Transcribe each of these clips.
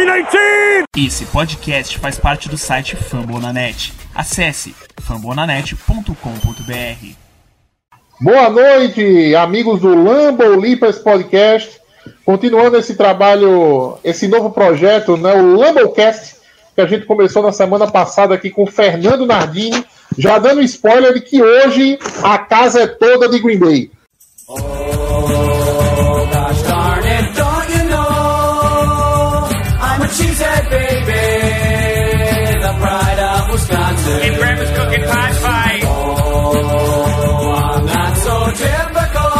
319! Esse podcast faz parte do site Fambonanet. Acesse fambonanet.com.br. Boa noite, amigos do Lambo Lipas Podcast. Continuando esse trabalho, esse novo projeto, né, o Lambocast, que a gente começou na semana passada aqui com o Fernando Nardini, já dando spoiler de que hoje a casa é toda de Green Bay. and grandma's cooking pot pie. Oh, I'm not so typical.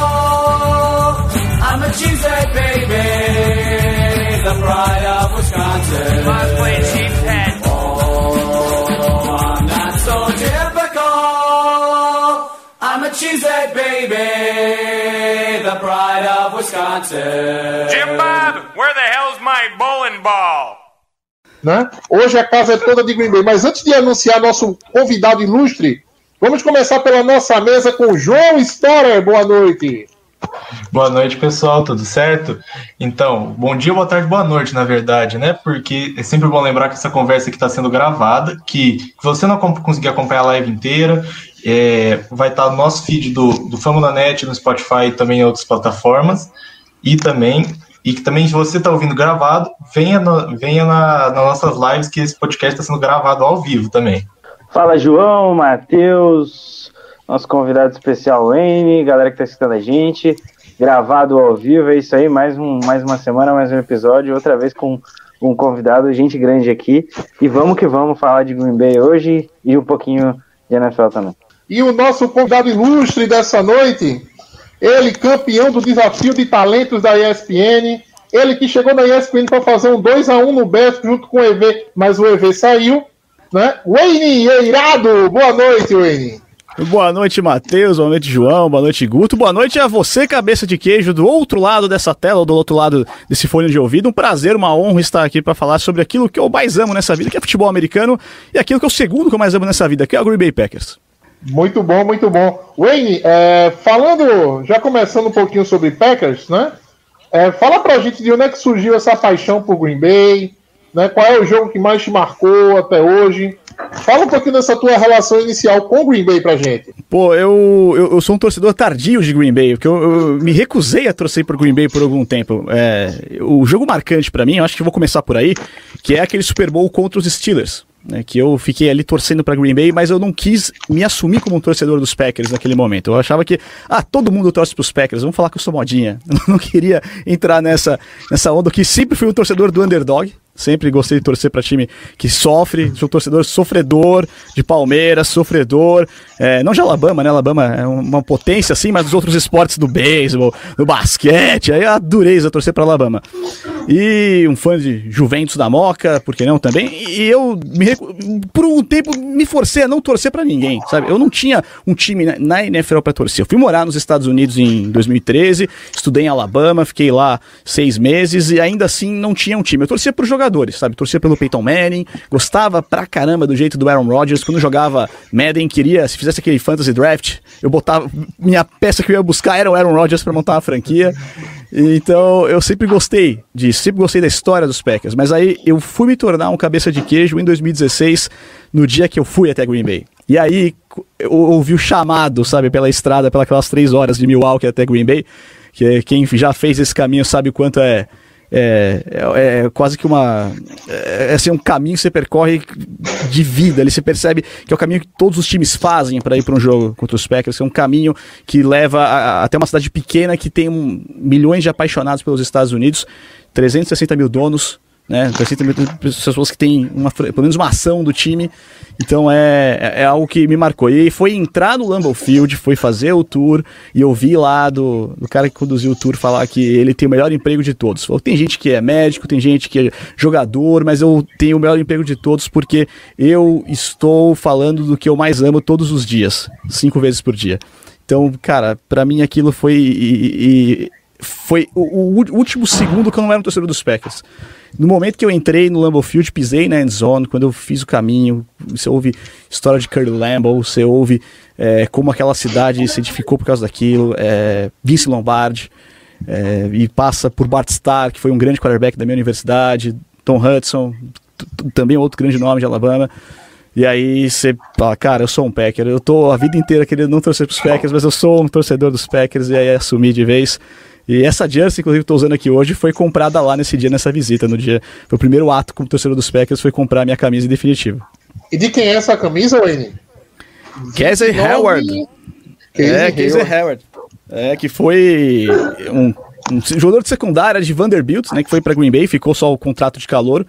I'm a cheesehead baby, the pride of Wisconsin. Mom's playing sheep's head. Oh, I'm not so typical. I'm a cheesehead baby, the pride of Wisconsin. Jim Bob, where the hell's my bowling ball? Né? Hoje a casa é toda de Green Bay. Mas antes de anunciar nosso convidado ilustre, vamos começar pela nossa mesa com o João Storer. Boa noite. Boa noite, pessoal, tudo certo? Então, bom dia, boa tarde, boa noite, na verdade, né? Porque é sempre bom lembrar que essa conversa aqui está sendo gravada, que você não conseguir acompanhar a live inteira, é, vai estar no nosso feed do, do Famo na Net, no Spotify e também em outras plataformas, e também, e que também, se você está ouvindo gravado, venha, no, venha na, nas nossas lives, que esse podcast está sendo gravado ao vivo também. Fala, João, Matheus, nosso convidado especial, Wayne, galera que tá escutando a gente, gravado ao vivo, é isso aí, mais, um, mais uma semana, mais um episódio, outra vez com um convidado, gente grande aqui, e vamos que vamos falar de Green Bay hoje e um pouquinho de NFL também. E o nosso convidado ilustre dessa noite, ele campeão do desafio de talentos da ESPN, ele que chegou na ESPN para fazer um 2 a 1 no Best junto com o EV, mas o EV saiu, né? Wayne Eirado, boa noite, Wayne. Boa noite, Matheus. Boa noite, João. Boa noite, Guto. Boa noite a você, cabeça de queijo, do outro lado dessa tela, ou do outro lado desse fone de ouvido. Um prazer, uma honra estar aqui para falar sobre aquilo que eu mais amo nessa vida, que é futebol americano, e aquilo que é o segundo que eu mais amo nessa vida, que é o Green Bay Packers. Muito bom, muito bom. Wayne, é, falando, já começando um pouquinho sobre Packers, né? É, fala pra gente de onde é que surgiu essa paixão por Green Bay, né? Qual é o jogo que mais te marcou até hoje? Fala um pouquinho dessa tua relação inicial com o Green Bay pra gente. Pô, eu, eu, eu sou um torcedor tardio de Green Bay, porque eu, eu me recusei a torcer por Green Bay por algum tempo. É, o jogo marcante pra mim, eu acho que eu vou começar por aí, que é aquele Super Bowl contra os Steelers. Né, que eu fiquei ali torcendo pra Green Bay, mas eu não quis me assumir como um torcedor dos Packers naquele momento. Eu achava que, ah, todo mundo torce pros Packers, vamos falar que eu sou modinha. Eu não queria entrar nessa, nessa onda que sempre fui um torcedor do underdog. Sempre gostei de torcer para time que sofre, sou torcedor sofredor de Palmeiras, sofredor, é, não de Alabama, né? Alabama é uma potência assim, mas dos outros esportes do beisebol, do basquete, aí a dureza torcer para Alabama. E um fã de Juventus da Moca, por que não também? E eu me, por um tempo me forcei a não torcer para ninguém, sabe? Eu não tinha um time na- NFL para torcer. Eu fui morar nos Estados Unidos em 2013, estudei em Alabama, fiquei lá seis meses e ainda assim não tinha um time. Eu torcia por jogadores, sabe? Torcia pelo Peyton Manning, gostava pra caramba do jeito do Aaron Rodgers. Quando jogava Madden, queria, se fizesse aquele fantasy draft, eu botava. Minha peça que eu ia buscar era o Aaron Rodgers pra montar uma franquia. Então eu sempre gostei disso, sempre gostei da história dos Packers. Mas aí eu fui me tornar um cabeça de queijo em 2016, no dia que eu fui até Green Bay. E aí eu ouvi o chamado, sabe, pela estrada, pelas três horas de Milwaukee até Green Bay. Que quem já fez esse caminho sabe o quanto é é, é, é quase que uma. É, assim, um caminho que você percorre de vida. Ali você percebe que é o caminho que todos os times fazem para ir para um jogo contra os Packers. É um caminho que leva a, a, até uma cidade pequena que tem um, milhões de apaixonados pelos Estados Unidos, 360 mil donos. Né, 360 mil pessoas que têm uma, pelo menos uma ação do time. Então é, é algo que me marcou. E foi entrar no Lambeau Field, foi fazer o tour e ouvir lá do, do cara que conduziu o tour falar que ele tem o melhor emprego de todos. Falou, tem gente que é médico, tem gente que é jogador, mas eu tenho o melhor emprego de todos porque eu estou falando do que eu mais amo todos os dias, cinco vezes por dia. Então, cara, para mim aquilo foi. E, e, foi o, o, último segundo que eu não era um torcedor dos Packers. No momento que eu entrei no Lambeau Field, pisei na end zone, quando eu fiz o caminho, você ouve história de Kurt Lambeau, você ouve é, como aquela cidade se edificou por causa daquilo, é, Vince Lombardi, é, e passa por Bart Starr, que foi um grande quarterback da minha universidade, Tom Hudson, também outro grande nome de Alabama. E aí você fala, cara, eu sou um Packer. Eu tô a vida inteira querendo não torcer pros Packers, mas eu sou um torcedor dos Packers e aí assumi de vez. E essa jersey, inclusive, que eu tô usando aqui hoje, foi comprada lá nesse dia, nessa visita, no dia. Foi o primeiro ato como torcedor dos Packers, foi comprar a minha camisa em definitivo. E de quem é essa camisa, Wayne? Casey Howard. Casey é, Casey. Howard. É, que foi um, um jogador de secundária de Vanderbilt, né? Que foi pra Green Bay, ficou só o contrato de calor.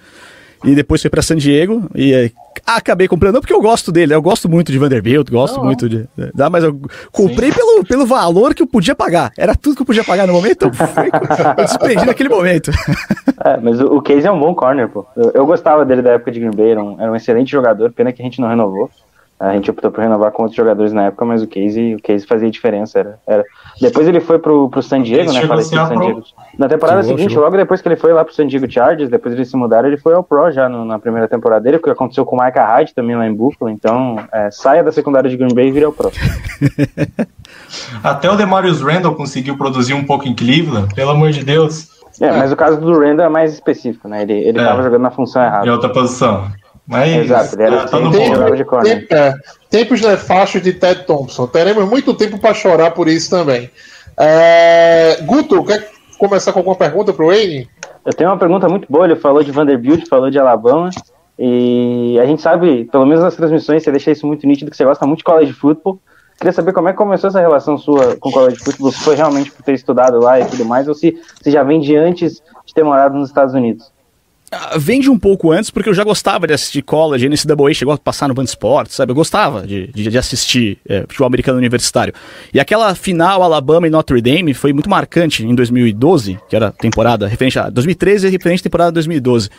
E depois foi pra San Diego. E é, acabei comprando, não porque eu gosto dele, eu gosto muito de Vanderbilt, gosto muito de. Dá, mas eu comprei pelo, pelo valor que eu podia pagar. Era tudo que eu podia pagar no momento, então foi, eu despendi naquele momento. É, mas o, o Case é um bom corner, pô. Eu, eu gostava dele da época de Green Bay, era um, era um excelente jogador, pena que a gente não renovou. A gente optou por renovar com outros jogadores na época, mas o Case, o Case fazia diferença. Era, era... Depois ele foi pro, pro San Diego, né? Falecido San. Diego. Na temporada Chegou, seguinte, chegou. logo depois que ele foi lá pro San Diego Chargers, depois eles se mudaram, ele foi ao Pro já no- na primeira temporada dele, porque aconteceu com o Micah Hyde também lá em Buffalo. Então, é, saia da secundária de Green Bay e vire ao Pro. Até o Demarius Randall conseguiu produzir um pouco em Cleveland, pelo amor de Deus, É, mas o caso do Randall é mais específico, né? Ele, ele É. tava jogando na função em errada. outra posição. Mas Exato, ele era tá sempre- bom. jogava de corner. Tempo- é, tempos nefastos de Ted Thompson. Teremos muito tempo para chorar por isso também. É, Guto, quer começar com alguma pergunta pro Wayne? Eu tenho uma pergunta muito boa. Ele falou de Vanderbilt, falou de Alabama. E a gente sabe, pelo menos nas transmissões, você deixa isso muito nítido, que você gosta muito de college football. Queria saber como é que começou essa relação sua com college football, se foi realmente por ter estudado lá e tudo mais, ou se você já vem de antes de ter morado nos Estados Unidos. Ah, Vende um pouco antes, porque eu já gostava de assistir college, NCAA chegou a passar no Band Esportes, sabe? Eu gostava de, de, de assistir é, futebol americano universitário. E aquela final Alabama e Notre Dame foi muito marcante em 2012, que era temporada referente a 2013 e referente à temporada 2012.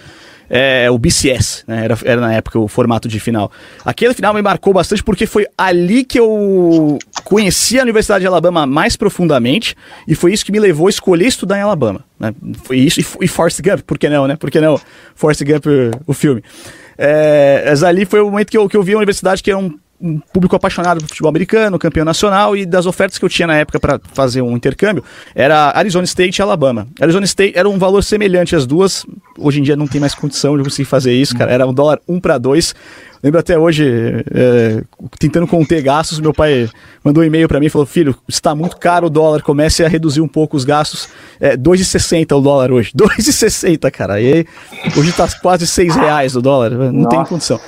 É, o BCS, né? Era, era na época o formato de final. Aquele final me marcou bastante porque foi ali que eu conheci a Universidade de Alabama mais profundamente e foi isso que me levou a escolher estudar em Alabama. Né? Foi isso e, e Forrest Gump, por que não, né? Por que não Forrest Gump, o- o filme. É, mas ali foi o momento que eu, que eu vi a universidade que era um, um público apaixonado por futebol americano, campeão nacional, e das ofertas que eu tinha na época para fazer um intercâmbio, era Arizona State e Alabama. Arizona State era um valor semelhante às duas, hoje em dia não tem mais condição de conseguir fazer isso, cara, era um dólar um para dois. Lembro até hoje, é, tentando conter gastos, meu pai mandou um e-mail para mim e falou: Filho, está muito caro o dólar, comece a reduzir um pouco os gastos. É 2,60 o dólar hoje. 2,60, cara. E aí, hoje está quase 6 reais o dólar. Não tem Nossa. condição.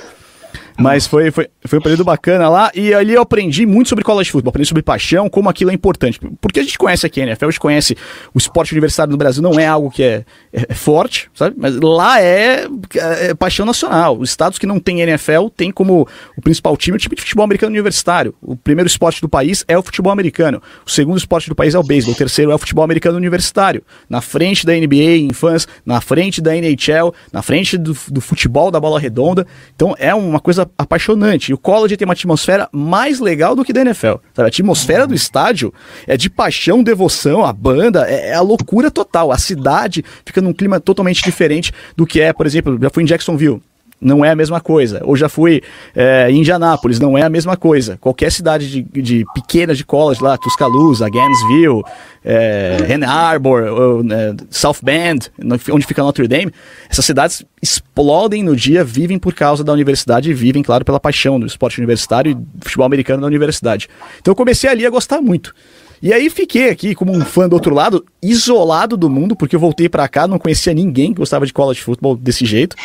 Mas foi, foi, foi um período bacana lá. E ali eu aprendi muito sobre college football, aprendi sobre paixão, como aquilo é importante. Porque a gente conhece aqui a NFL, a gente conhece o esporte universitário no Brasil, não é algo que é, é forte, sabe? Mas lá é, é paixão nacional. Os estados que não têm NFL têm como o principal time o time de futebol americano universitário. O primeiro esporte do país é o futebol americano. O segundo esporte do país é o beisebol. O terceiro é o futebol americano universitário. Na frente da NBA em fãs, na frente da NHL, na frente do, do futebol da bola redonda. Então é uma coisa apaixonante. E o college tem uma atmosfera mais legal do que da NFL. Sabe? A atmosfera do estádio é de paixão, devoção, a banda, é, é a loucura total. A cidade fica num clima totalmente diferente do que é, por exemplo, já fui em Jacksonville. Não é a mesma coisa. Ou já fui é, em Indianápolis, não é a mesma coisa. Qualquer cidade de, de pequena de college lá, Tuscaloosa, Gainesville, é, Ann Arbor, ou, né, South Bend, onde fica Notre Dame, essas cidades explodem no dia, vivem por causa da universidade e vivem, claro, pela paixão do esporte universitário e futebol americano da universidade. Então eu comecei ali a gostar muito. E aí fiquei aqui como um fã do outro lado, isolado do mundo, porque eu voltei pra cá, não conhecia ninguém que gostava de college football desse jeito.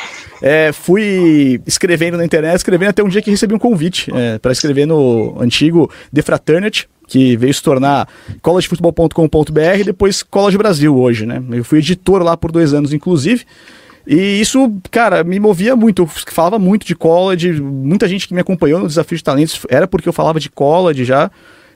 É, fui escrevendo na internet, escrevendo até um dia que recebi um convite é, para escrever no antigo The Fraternity, que veio se tornar collegefootball.com.br e depois College Brasil hoje, né? Eu fui editor lá por dois anos, inclusive. E isso, cara, me movia muito. Eu falava muito de college. Muita gente que me acompanhou no Desafio de Talentos era porque eu falava de college já.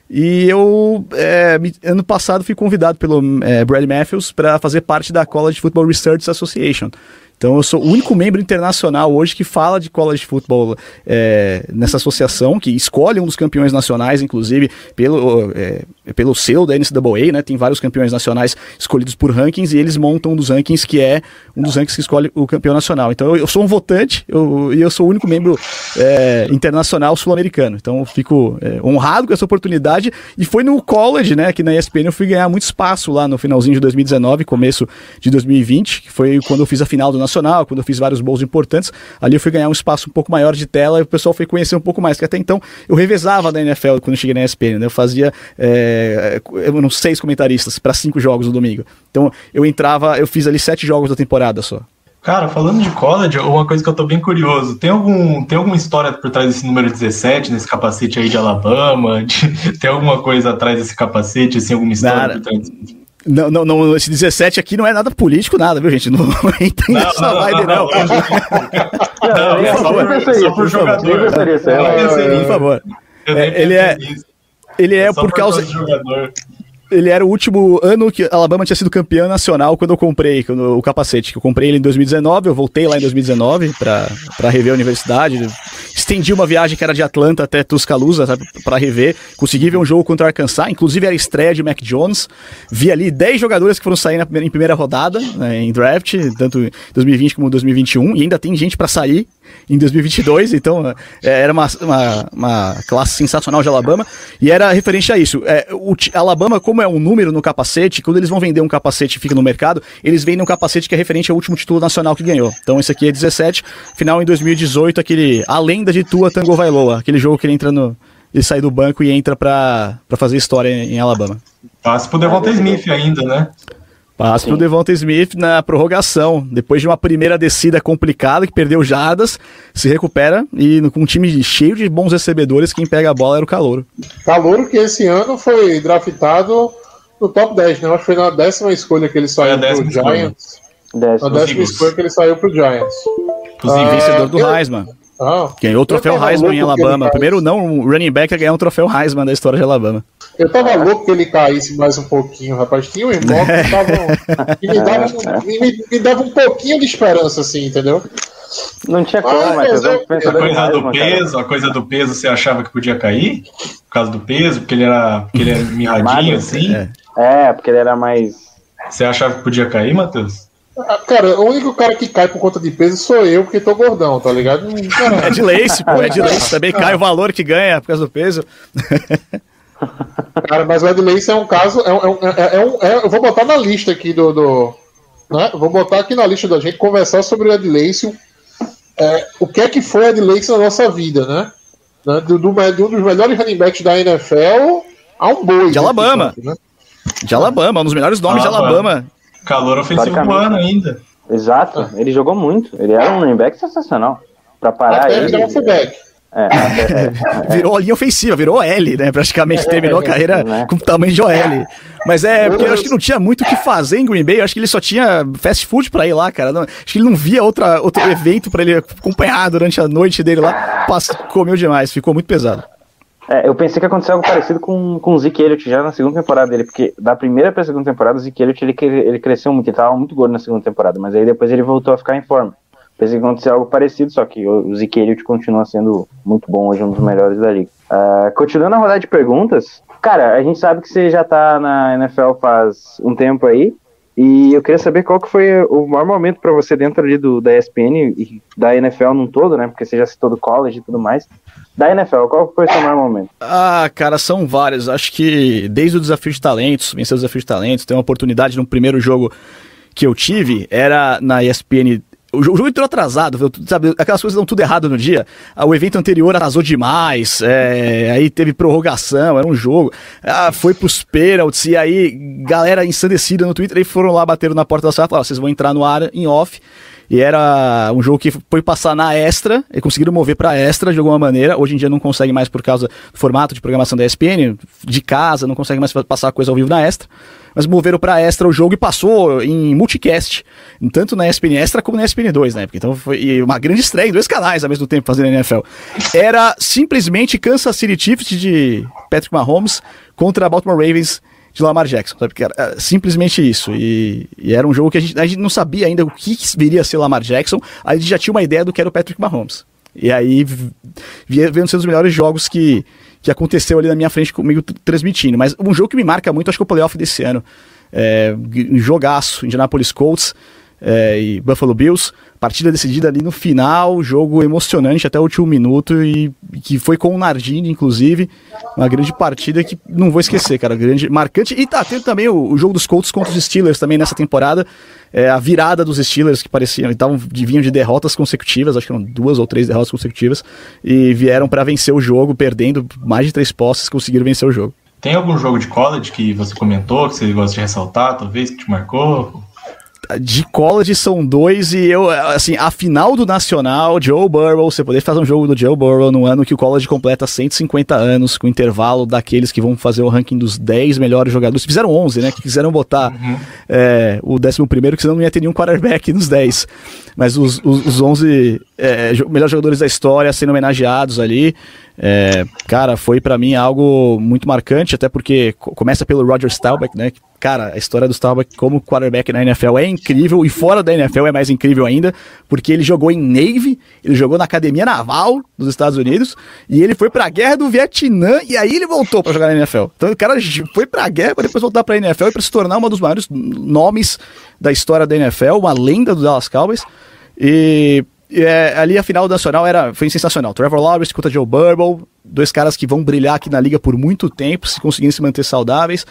E eu, é, ano passado, fui convidado pelo é, Brad Matthews para fazer parte da College Football Research Association. Então, eu sou o único membro internacional hoje que fala de college football é, nessa associação, que escolhe um dos campeões nacionais, inclusive, pelo, é, pelo selo da NCAA, né? Tem vários campeões nacionais escolhidos por rankings e eles montam um dos rankings que é um dos rankings que escolhe o campeão nacional. Então, eu, eu sou um votante eu- e eu sou o único membro é, internacional sul-americano. Então, eu fico é, honrado com essa oportunidade. E foi no college, né? Que na ESPN eu fui ganhar muito espaço lá no finalzinho de 2019, começo de 2020, que foi quando eu fiz a final do nacional, quando eu fiz vários bowls importantes, ali eu fui ganhar um espaço um pouco maior de tela e o pessoal foi conhecer um pouco mais, que até então eu revezava da NFL quando eu cheguei na ESPN, né? Eu fazia é, eu não seis comentaristas para cinco jogos no domingo. Então eu entrava, eu fiz ali sete jogos da temporada só. Cara, falando de college, uma coisa que eu tô bem curioso, tem, algum, tem alguma história por trás desse número 17, nesse capacete aí de Alabama? De, tem alguma coisa atrás desse capacete, assim, alguma história Nada. por trás? Não, não, não, esse 17 aqui não é nada político, nada, viu, gente? Não, entra nessa vibe, não. Não, é por- só por favor, é, Por favor. É, ele é-. Ele é Só por causa. Ele era o último ano que Alabama tinha sido campeã nacional quando eu comprei quando, o capacete. Que eu comprei ele em 2019, eu voltei lá em 2019 pra, pra rever a universidade. Estendi uma viagem que era de Atlanta até Tuscaloosa pra rever. Consegui ver um jogo contra Arkansas, inclusive era estreia de Mac Jones. Vi ali 10 jogadores que foram sair na primeira, em primeira rodada, né, em draft, tanto em 2020 como 2021, e ainda tem gente pra sair em 2022, então é, era uma, uma, uma classe sensacional de Alabama, e era referente a isso. É, o Alabama, como é um número no capacete, quando eles vão vender um capacete e fica no mercado, eles vendem um capacete que é referente ao último título nacional que ganhou. Então esse aqui é 17, final em 2018, aquele A Lenda de Tua Tango Vailoa, aquele jogo que ele entra no. Ele sai do banco e entra pra fazer história em, em Alabama. Passe pro Devonta Smith ainda, né? Passa pro Sim. Devonta Smith na prorrogação. Depois de uma primeira descida complicada, que perdeu jardas, se recupera e no- com um time cheio de bons recebedores, quem pega a bola era o Calouro. Calouro que esse ano foi draftado no top 10, né? Acho que foi na décima escolha que ele saiu pro décima escolha. Giants. Décimo. Na décima escolha que ele saiu pro Giants. Inclusive, Ah, Vencedor do eu- Heisman. Ah, Ganhou o troféu eu Heisman em Alabama. Primeiro não, o running back a ganhar um troféu Heisman da história de Alabama. Eu tava louco que ele caísse mais um pouquinho, rapaz. Tinha um irmão que tava. que me dava, um, me, me dava um pouquinho de esperança, assim, entendeu? Não tinha como, Ah, mas É eu- um pensador a coisa do Heisman, cara. peso, a coisa do peso, você achava que podia cair? Por causa do peso, porque ele era, porque ele era mirradinho assim? é. É, porque ele era mais. Você achava que podia cair, Matheus? Ah, Cara, o único cara que cai por conta de peso sou eu, porque tô gordão, tá ligado? Cara, É de lace, pô, é de lace. Também cai o valor que ganha por causa do peso. Cara, mas o Ed Lace é um caso. É, um- é, um- é, é um- é- eu vou botar na lista aqui do. do né? Vou botar aqui na lista da gente conversar sobre o Ed Lace. é, o que é que foi Ed Lace na nossa vida, né? Né? Do, do, de um dos melhores running backs da NFL a um boi. De né? Alabama. Né? De Alabama, um dos melhores nomes de Alabama. Calor ofensivo do ano ainda. Exato, ele jogou muito. Ele era um back sensacional. Pra parar Até ele. virar um fullback. É, até- é, Virou linha ofensiva, virou L, né? Praticamente terminou a carreira né? com tamanho de OL. Mas é, porque eu acho que não tinha muito o que fazer em Green Bay. Eu acho que ele só tinha fast food pra ir lá, cara. Não- acho que ele não via outra, outro evento pra ele acompanhar durante a noite dele lá. Pass- comeu demais, ficou muito pesado. É, eu pensei que aconteceu algo parecido com, com o Zeke Elliott já na segunda temporada dele, porque da primeira pra segunda temporada o Zeke Elliott ele, ele cresceu muito, ele tava muito gordo na segunda temporada, mas aí depois ele voltou a ficar em forma. Pensei que aconteceu algo parecido, só que o Zeke Elliott continua sendo muito bom hoje, um dos melhores da liga. Ah, continuando a rodada de perguntas, cara, a gente sabe que você já tá na NFL faz um tempo aí, e eu queria saber qual que foi o maior momento pra você dentro ali do, da ESPN e da NFL num todo, né, porque você já citou do college e tudo mais. Da NFL, qual foi o seu maior momento? Ah, cara, são vários. Acho que desde o desafio de talentos, vencer o desafio de talentos, ter uma oportunidade no primeiro jogo que eu tive, era na ESPN. O jo- o jogo entrou atrasado, sabe? Aquelas coisas dão tudo errado no dia. Ah, O evento anterior atrasou demais, é, aí teve prorrogação, era um jogo. Ah, foi pros pênaltis, e aí galera ensandecida no Twitter, aí foram lá, bateram na porta da sala e falaram: "Ó, vocês vão entrar no ar em off. E era um jogo que foi passar na extra, e conseguiram mover pra extra de alguma maneira. Hoje em dia não consegue mais por causa do formato de programação da ESPN, de casa, não consegue mais passar coisa ao vivo na extra. Mas moveram pra extra o jogo e passou em multicast, tanto na ESPN Extra como na ESPN 2 na época. Então foi uma grande estreia em dois canais ao mesmo tempo fazendo NFL. Era simplesmente Kansas City Chiefs de Patrick Mahomes contra Baltimore Ravens de Lamar Jackson, sabe? Que era, era simplesmente isso. E, e era um jogo que a gente, a gente não sabia ainda o que, viria a ser Lamar Jackson, a gente já tinha uma ideia do que era o Patrick Mahomes. E aí veio ser um dos melhores jogos que, que aconteceu ali na minha frente comigo transmitindo. Mas um jogo que me marca muito, acho que é o playoff desse ano. É, jogaço, Indianapolis Colts. É, e Buffalo Bills. Partida decidida ali no final, jogo emocionante até o último minuto e que foi com o Nardini, inclusive. Uma grande partida que não vou esquecer, cara. Grande, marcante. E tá tendo também o, o jogo dos Colts contra os Steelers também nessa temporada. É, a virada dos Steelers que pareciam, estavam vinham de derrotas consecutivas, acho que eram duas ou três derrotas consecutivas, e vieram para vencer o jogo, perdendo mais de três posses, conseguiram vencer o jogo. Tem algum jogo de college que você comentou, que você gosta de ressaltar, talvez, que te marcou? De college são dois e eu, assim, a final do Nacional, Joe Burrow, você poder fazer um jogo do Joe Burrow no ano que o college completa 150 anos, com intervalo daqueles que vão fazer o ranking dos 10 melhores jogadores. Fizeram 11, né? Que quiseram botar uhum. é, o 11 primeiro, que senão não ia ter nenhum quarterback nos 10. Mas os, os, os 11 é, melhores jogadores da história sendo homenageados ali. É, cara, foi para mim algo muito marcante, até porque começa pelo Roger Staubach, né? Cara, a história do Staubach como quarterback na NFL é incrível e fora da NFL é mais incrível ainda, porque ele jogou em Navy, ele jogou na Academia Naval dos Estados Unidos e ele foi pra guerra do Vietnã e aí ele voltou para jogar na NFL. Então o cara foi pra guerra para depois voltar pra NFL e para se tornar um dos maiores nomes da história da NFL, uma lenda do Dallas Cowboys. E é, ali a final nacional era, foi sensacional. Trevor Lawrence contra Joe Burrow, dois caras que vão brilhar aqui na liga por muito tempo, se conseguirem se manter saudáveis.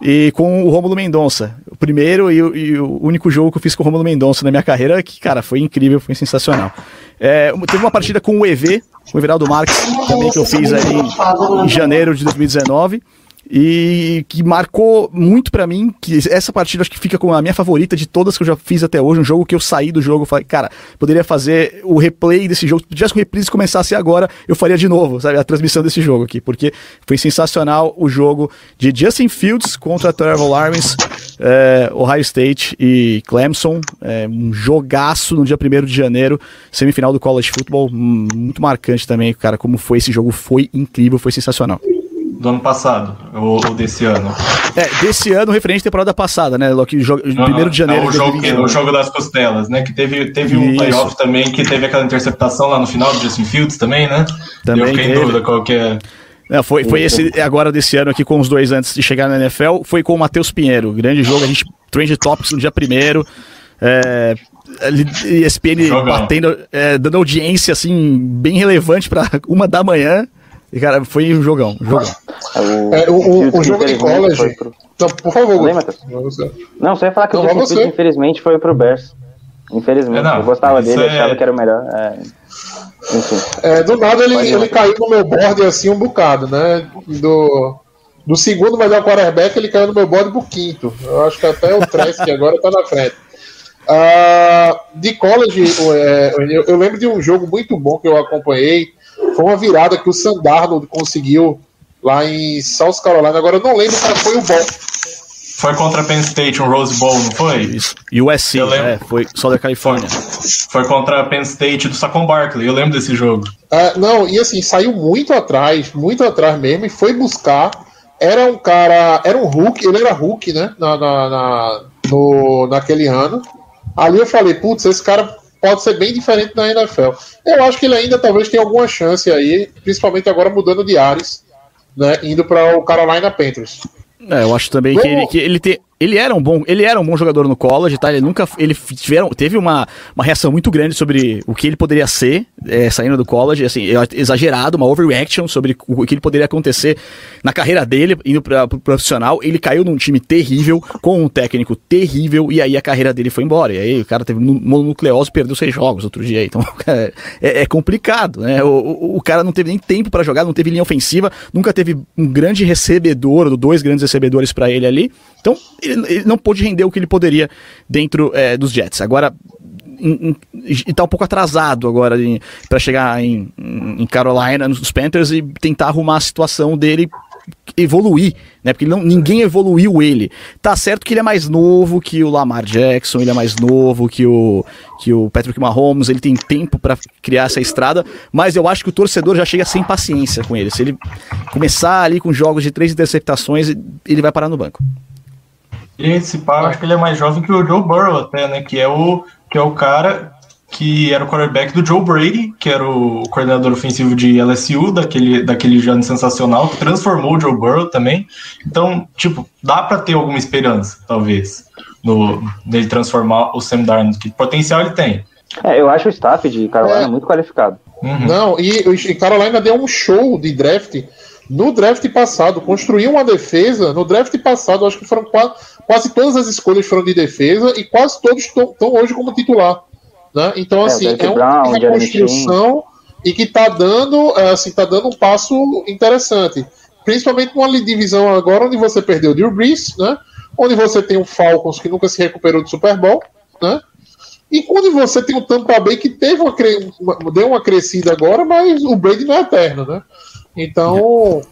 E com o Romulo Mendonça. O primeiro e, e, o único jogo que eu fiz com o Romulo Mendonça na minha carreira, que, cara, foi incrível, foi sensacional. É, teve uma partida com o EV, o Everaldo Marques, também que eu fiz aí em janeiro de 2019 e que marcou muito para mim, que essa partida acho que fica com a minha favorita de todas que eu já fiz até hoje, um jogo que eu saí do jogo, falei, cara, poderia fazer o replay desse jogo, se tivesse o reprise começasse agora, eu faria de novo, sabe, a transmissão desse jogo aqui, porque foi sensacional o jogo de Justin Fields contra Trevor Lawrence, é, Ohio State e Clemson, é, um jogaço no dia 1 de janeiro, semifinal do College Football, muito marcante também, cara, como foi esse jogo, foi incrível, foi sensacional do ano passado, ou, ou, desse ano? É, desse ano, referente à temporada passada, né? Que jogo, uhum. primeiro de janeiro. É o, jogo, que, o jogo das costelas, né? Que teve, teve um playoff também, que teve aquela interceptação lá no final do Justin Fields também, né? Também Eu fiquei teve. em dúvida qual que é. Não, foi, foi esse agora desse ano aqui com os dois antes de chegar na NFL, foi com o Matheus Pinheiro. Grande jogo, a gente trend topics no dia primeiro. É, ESPN Jogão. batendo, é, dando audiência assim, bem relevante para uma da manhã. E, cara, foi um jogão. Um jogão. É, o, o, o jogo de college. Pro... Não, por favor, Não, você. não, você ia falar que não, o Justin infelizmente, foi pro Bears. Infelizmente. É, não, eu gostava dele, é... achava que era o melhor. É... Enfim. É, do nada ele, ele caiu no meu board assim um bocado, né? Do, do segundo melhor quarterback, ele caiu no meu board pro quinto. Eu acho que até o Trask agora tá na frente. Uh, de college, é, eu, eu lembro de um jogo muito bom que eu acompanhei foi uma virada que o Sandarno conseguiu lá em South Carolina. Agora eu não lembro qual foi o bom. Foi contra Penn State, um Rose Bowl, não foi? Isso. USC, é, foi só da Califórnia. Foi contra Penn State do Saquon Barkley, eu lembro desse jogo. É, não, e assim, saiu muito atrás, muito atrás mesmo, e foi buscar. Era um cara, era um Hulk, ele era Hulk, né? Na, na, na no, naquele ano. Ali eu falei, putz, esse cara pode ser bem diferente na NFL. Eu acho que ele ainda talvez tenha alguma chance aí, principalmente agora mudando de ares, né, indo para o Carolina Panthers. É, eu acho também que ele, que ele, te, ele era um bom, ele era um bom jogador no college, tá? Ele nunca, ele tiveram, teve uma, uma reação muito grande sobre o que ele poderia ser é, saindo do college, assim, exagerado, uma overreaction sobre o que ele poderia acontecer na carreira dele indo para pro profissional. Ele caiu num time terrível com um técnico terrível e aí a carreira dele foi embora. E aí o cara teve mononucleose, perdeu seis jogos outro dia. Então é, é complicado, né? O, o, o, cara não teve nem tempo para jogar, não teve linha ofensiva, nunca teve um grande recebedor, dois grandes recebedores para ele ali. Então ele, ele não pôde render o que ele poderia dentro é, dos Jets. Agora, está um pouco atrasado agora para chegar em, em, Carolina, nos Panthers, e tentar arrumar a situação dele evoluir, né? Porque não, ninguém evoluiu ele. Tá certo que ele é mais novo que o Lamar Jackson, ele é mais novo que o que o Patrick Mahomes, ele tem tempo para criar essa estrada, mas eu acho que o torcedor já chega sem paciência com ele. Se ele começar ali com jogos de três interceptações, ele vai parar no banco. E esse pá, acho que ele é mais jovem que o Joe Burrow até, né? Que é o, que é o cara que era o quarterback do Joe Brady, que era o coordenador ofensivo de LSU, daquele, daquele ano sensacional, que transformou o Joe Burrow também. Então, tipo, dá para ter alguma esperança, talvez, no, dele transformar o Sam Darnold, que potencial ele tem. É, eu acho o staff de Carolina É. muito qualificado. Uhum. Não, e, e Carolina deu um show de draft no draft passado. Construiu uma defesa no draft passado. Acho que foram quase, quase todas as escolhas foram de defesa e quase todos estão hoje como titular. Né? Então, É, assim, é, um uma reconstrução e que está dando, é, assim, tá dando um passo interessante. Principalmente numa divisão agora onde você perdeu o Drew Brees, né? onde você tem o Falcons que nunca se recuperou do Super Bowl, né? E quando você tem o Tampa Bay que teve uma, uma- deu uma crescida agora, mas o Brady não é eterno, né? Então.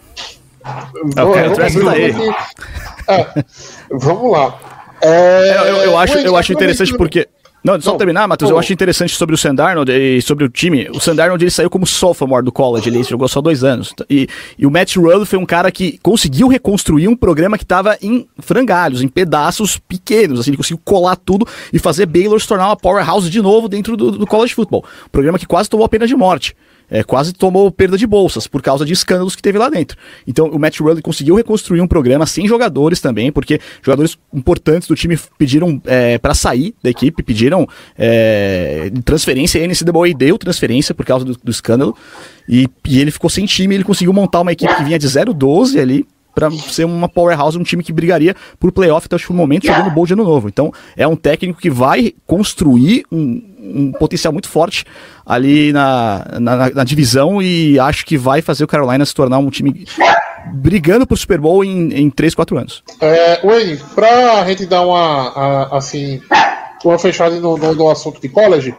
É, é, vamos lá. É, Eu, eu- eu acho, eu acho interessante porque. Não, só Não, terminar, Matheus, eu acho interessante sobre o Sandarnold e sobre o time. O Sandarnold ele saiu como sophomore do college, ele jogou só dois anos. E, e o Matt Rule foi um cara que conseguiu reconstruir um programa que estava em frangalhos, em pedaços pequenos. Assim, ele conseguiu colar tudo e fazer Baylor se tornar uma powerhouse de novo dentro do, do college football. Um programa que quase tomou a pena de morte. É, quase tomou perda de bolsas por causa de escândalos que teve lá dentro. Então o Matt Rule conseguiu reconstruir um programa sem jogadores também, porque jogadores importantes do time pediram é, para sair da equipe, pediram é, transferência, e a NCAA deu transferência por causa do, do escândalo, e, e ele ficou sem time, ele conseguiu montar uma equipe que vinha de 0-12 ali, para ser uma powerhouse, um time que brigaria por playoff até o último momento, jogando bowl de ano novo. Então, é um técnico que vai construir um, um potencial muito forte ali na, na, na divisão e acho que vai fazer o Carolina se tornar um time brigando pro Super Bowl em, em 3, 4 anos. É, Wayne, pra gente dar uma, a- assim, uma fechada no, no, no assunto de college,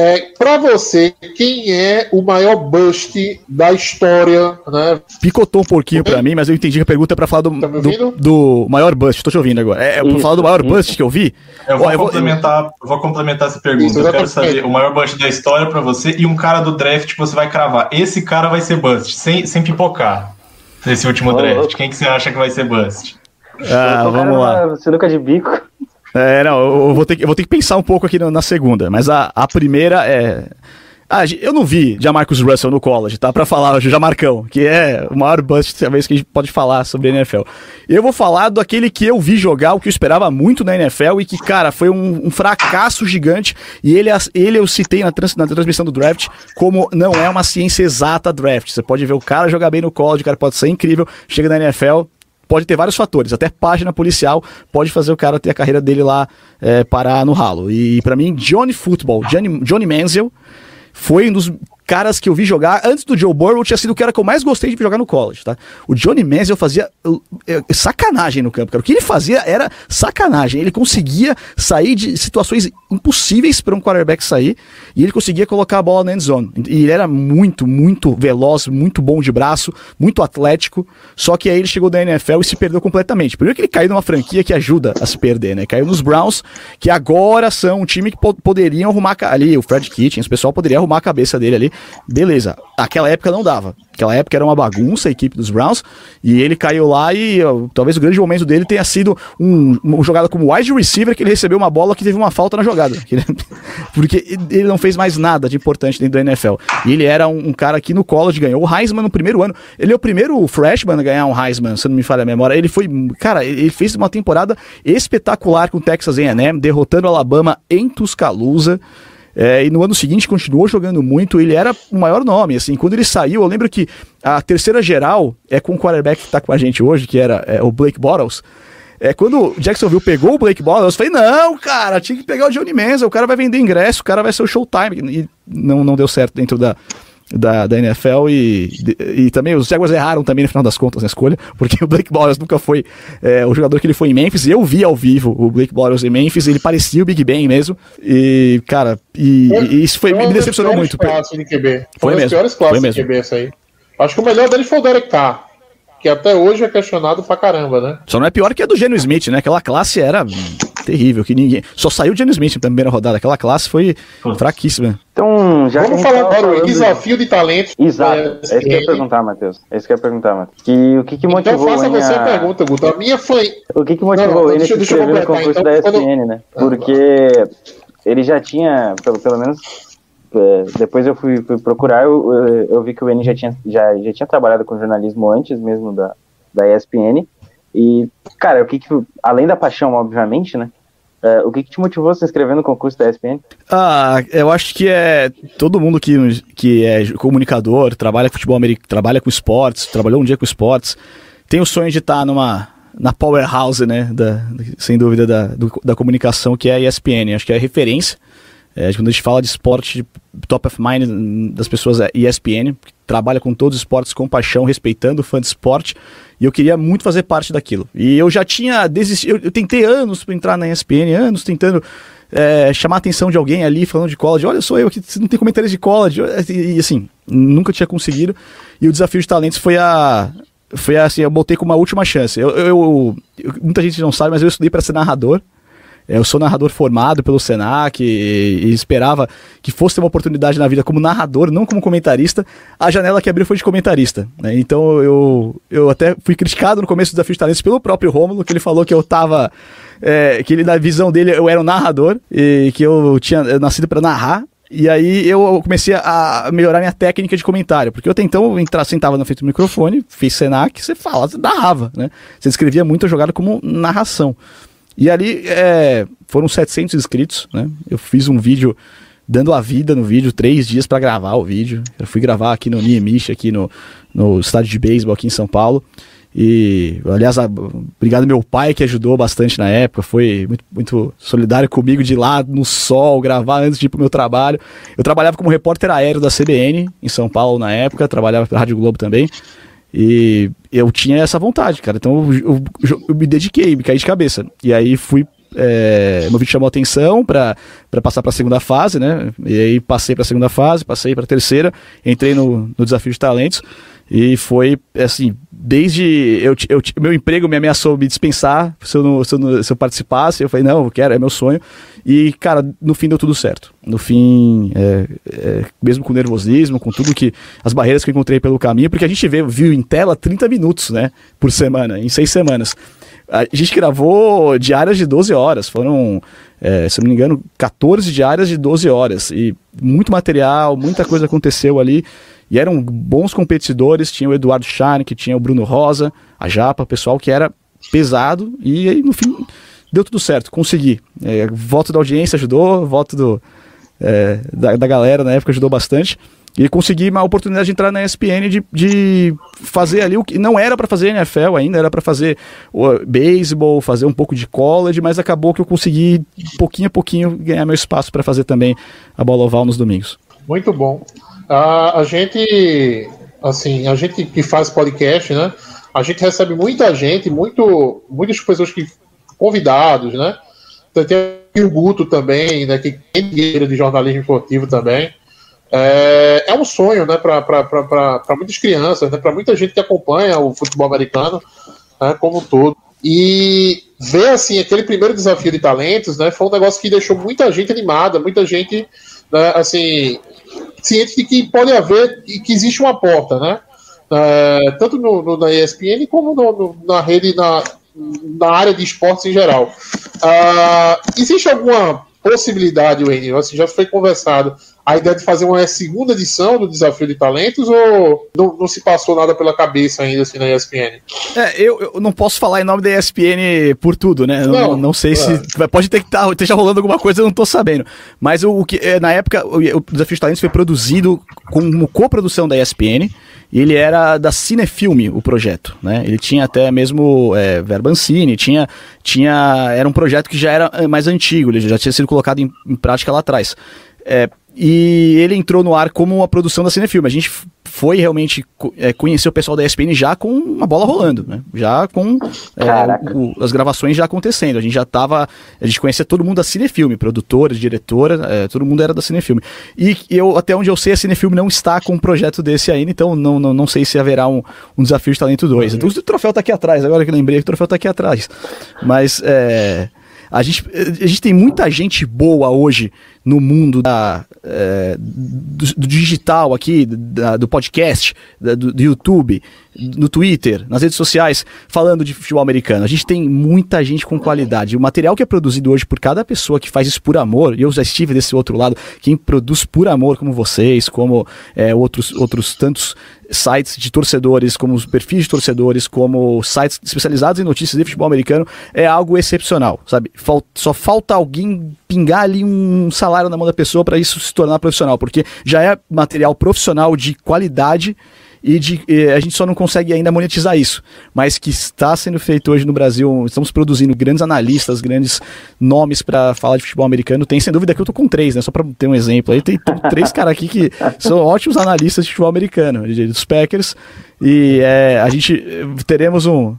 é, pra você, quem é o maior bust da história, né? Picotou um pouquinho pra mim, mas eu entendi que a pergunta é pra falar do, Tá do, ouvindo? do maior bust. Tô te ouvindo agora. É, é pra Isso, falar do maior isso. bust que eu vi? Eu vou, Ó, eu vou- complementar, eu vou complementar essa pergunta. Isso, eu quero saber o maior bust da história pra você e um cara do draft que você vai cravar. Esse cara vai ser bust, sem, sem pipocar. Nesse último draft. Quem que você acha que vai ser bust? Ah, vamos lá. numa Sinuca de bico. É, não, eu vou ter que, vou ter que pensar um pouco aqui na, segunda, mas a, a primeira é. Ah, eu não vi Jamarcus Russell no college, tá? Pra falar o Jamarcão, que é o maior bust, talvez, que a gente pode falar sobre a NFL. Eu vou falar daquele que eu vi jogar, o que eu esperava muito na NFL e que, cara, foi um, um fracasso gigante. E ele, ele eu citei na, trans- na transmissão do draft como não é uma ciência exata draft. Você pode ver o cara jogar bem no college, o cara pode ser incrível, chega na NFL, pode ter vários fatores, até página policial pode fazer o cara ter a carreira dele lá é, parar no ralo. E pra mim, Johnny Football, Johnny, Johnny Manziel, foi um dos caras que eu vi jogar antes do Joe Burrow, tinha sido o cara que eu mais gostei de jogar no college, tá? O Johnny Manziel fazia uh, eh, sacanagem no campo, cara. O que ele fazia era sacanagem. Ele conseguia sair de situações impossíveis para um quarterback sair e ele conseguia colocar a bola na end zone. E ele era muito, muito veloz, muito bom de braço, muito atlético. Só que aí ele chegou da NFL e se perdeu completamente. Primeiro que ele caiu numa franquia que ajuda a se perder, né? Caiu nos Browns, que agora são um time que po poderiam arrumar ali, o Fred Kitchens, o pessoal poderia arrumar a cabeça dele ali. Beleza. Aquela época não dava. Aquela época era uma bagunça a equipe dos Browns e ele caiu lá e talvez o grande momento dele tenha sido um, uma jogada como wide receiver que ele recebeu uma bola que teve uma falta na jogada. Porque ele não fez mais nada de importante dentro da NFL. E ele era um, um cara que no college ganhou o Heisman no primeiro ano. Ele é o primeiro freshman a ganhar um Heisman, se não me falha a memória. Ele foi, cara, ele fez uma temporada espetacular com o Texas A&M, derrotando o Alabama em Tuscaloosa. É, e no ano seguinte continuou jogando muito, ele era o maior nome, assim, quando ele saiu, eu lembro que a terceira geral é com o quarterback que tá com a gente hoje, que era é, o Blake Bottles, é, quando o Jacksonville pegou o Blake Bottles, eu falei, não, cara, tinha que pegar o Johnny Manziel, o cara vai vender ingresso, o cara vai ser o showtime, e não, não deu certo dentro da, da, da NFL e, e também os Jaguars erraram também no final das contas na escolha, porque o Blake Bottles nunca foi é, o jogador que ele foi em Memphis, eu vi ao vivo o Blake Bottles em Memphis, ele parecia o Big Ben mesmo, e, cara, e, e isso foi, uma me decepcionou muito. de QB. Foi Foi mesmo, piores foi classes de mesmo. QB essa aí. Acho que o melhor dele foi o Derek Carr, que até hoje é questionado pra caramba, né? Só não é pior que a do Geno Smith, né? Aquela classe era terrível, que ninguém. Só saiu o Geno Smith na primeira rodada. Aquela classe foi fraquíssima. Então, já Vamos falar agora o falando- desafio de talentos. Exato, é, é isso que eu ia perguntar, Matheus. É isso que eu ia perguntar, Matheus. Que, o que, que Então motivou faça o você a pergunta, Guto. A minha foi. O que, que Não, motivou não, ele a deixa- se deixa eu inscrever no concurso então, da quando- ESPN, né? Porque ele já tinha, pelo, pelo menos é, depois eu fui, fui procurar, eu, eu, eu, vi que o N já tinha, já, já tinha trabalhado com jornalismo antes mesmo da, da ESPN. E, cara, o que, que além da paixão, obviamente, né? É, o que, que, te motivou a se inscrever no concurso da ESPN? Ah, eu acho que é todo mundo que, que é comunicador, trabalha com futebol americano, trabalha com esportes, trabalhou um dia com esportes, tem o sonho de estar numa na powerhouse, né, da, sem dúvida, da, do, da comunicação, que é a ESPN. Acho que é a referência. É, quando a gente fala de esporte, top of mind das pessoas é ESPN, que trabalha com todos os esportes com paixão, respeitando o fã de esporte. E eu queria muito fazer parte daquilo. E eu já tinha desistido, eu, eu tentei anos para entrar na ESPN, anos tentando é, chamar a atenção de alguém ali falando de college. Olha, sou eu aqui, não tem comentários de college. E, e, assim, nunca tinha conseguido. E o desafio de talentos foi a. Foi assim, eu botei como uma última chance. Eu, eu, eu muita gente não sabe, mas eu estudei para ser narrador. Eu sou narrador formado pelo Senac e, e, esperava que fosse ter uma oportunidade na vida como narrador, não como comentarista. A janela que abriu foi de comentarista. Né? Então eu, eu até fui criticado no começo do Desafio de Talentos pelo próprio Rômulo, que ele falou que eu tava. É, que ele, na visão dele, eu era um narrador e que eu tinha nascido para narrar. E aí eu comecei a melhorar minha técnica de comentário, porque eu até então entra, sentava na frente do microfone, fiz Senac, você fala, você narrava, né? Você escrevia muito a jogada como narração. E ali é, foram 700 inscritos, né? Eu fiz um vídeo dando a vida no vídeo, três dias para gravar o vídeo. Eu fui gravar aqui no Niemish, aqui no, no estádio de beisebol aqui em São Paulo. E, aliás, a, obrigado meu pai que ajudou bastante na época, foi muito, muito solidário comigo de ir lá no sol gravar antes de ir pro meu trabalho. Eu trabalhava como repórter aéreo da CBN em São Paulo na época, trabalhava para Rádio Globo também. E eu tinha essa vontade, cara. Então eu, eu, eu me dediquei, me caí de cabeça. E aí fui. É, meu vídeo chamou atenção para passar para a segunda fase, né? E aí passei para a segunda fase, passei para a terceira, entrei no, no desafio de talentos. E foi assim, desde eu, eu, meu emprego me ameaçou me dispensar se eu, não, se, eu não, se eu participasse. Eu falei, não, eu quero, é meu sonho. E, cara, no fim deu tudo certo. No fim, é, é, mesmo com nervosismo, com tudo que. as barreiras que eu encontrei pelo caminho, porque a gente vê, viu em tela 30 minutos, né, por semana, em seis semanas. A gente gravou diárias de 12 horas, foram, é, se não me engano, 14 diárias de 12 horas. E muito material, muita coisa aconteceu ali. E eram bons competidores, tinha o Eduardo que tinha o Bruno Rosa, a Japa, pessoal que era pesado e aí no fim deu tudo certo, consegui. É, voto da audiência ajudou, voto do, é, da, da galera na época ajudou bastante. E consegui uma oportunidade de entrar na ESPN de, de fazer ali o que não era para fazer NFL ainda, era para fazer o beisebol, fazer um pouco de college, mas acabou que eu consegui pouquinho a pouquinho ganhar meu espaço para fazer também a bola oval nos domingos. Muito bom. A, a gente, assim, a gente que faz podcast, né? A gente recebe muita gente, muito, muitas pessoas que convidados, né? Tem o Guto também, né? Que dinheiro de jornalismo esportivo também. É, é um sonho, né? Para muitas crianças, né? Para muita gente que acompanha o futebol americano, né, como um todo. E ver assim aquele primeiro desafio de talentos, né? Foi um negócio que deixou muita gente animada, muita gente, né, assim, ciente de que pode haver e que existe uma porta, né? É, tanto no, no, na ESPN como no, no, na rede, na, na área de esportes em geral. Uh, existe alguma possibilidade, Wayne? Assim, já foi conversado a ideia de fazer uma segunda edição do Desafio de Talentos ou não, não se passou nada pela cabeça ainda assim na ESPN? É, eu, eu não posso falar em nome da ESPN por tudo, né? Não, não, não sei é. se. Pode ter que estar tá, esteja rolando alguma coisa, eu não estou sabendo. Mas o, o que é, na época, o, o Desafio de Talentos foi produzido como coprodução da ESPN. Ele era da Cinefilme, o projeto, né? Ele tinha até mesmo é, Verbancine, tinha, tinha, era um projeto que já era é, mais antigo, ele já tinha sido colocado em, em prática lá atrás. É, e ele entrou no ar como uma produção da Cinefilme. A gente foi realmente é, conhecer o pessoal da ESPN já com uma bola rolando, né? Já com é, o, as gravações já acontecendo. A gente já tava. A gente conhecia todo mundo da Cinefilme, produtora, diretora, é, todo mundo era da Cinefilme. E eu, até onde eu sei, a Cinefilme não está com um projeto desse ainda, então não, não, não sei se haverá um, um desafio de talento 2. Uhum. O troféu tá aqui atrás, agora que lembrei, o troféu tá aqui atrás. Mas. É, a gente, a gente tem muita gente boa hoje no mundo da, é, do, do digital aqui, da- do podcast, da- do, do YouTube, no Twitter, nas redes sociais, falando de futebol americano. A gente tem muita gente com qualidade. O material que é produzido hoje por cada pessoa que faz isso por amor, e eu já estive desse outro lado, quem produz por amor, como vocês, como é, outros, outros tantos sites de torcedores, como os perfis de torcedores, como sites especializados em notícias de futebol americano, é algo excepcional, sabe? Só falta alguém pingar ali um salário na mão da pessoa para isso se tornar profissional, porque já é material profissional de qualidade e de, a gente só não consegue ainda monetizar isso, mas que está sendo feito hoje no Brasil, estamos produzindo grandes analistas, grandes nomes para falar de futebol americano, tem sem dúvida que eu tô com três, né, só para ter um exemplo, aí tem três caras aqui que são ótimos analistas de futebol americano, dos Packers, e eh, a gente teremos um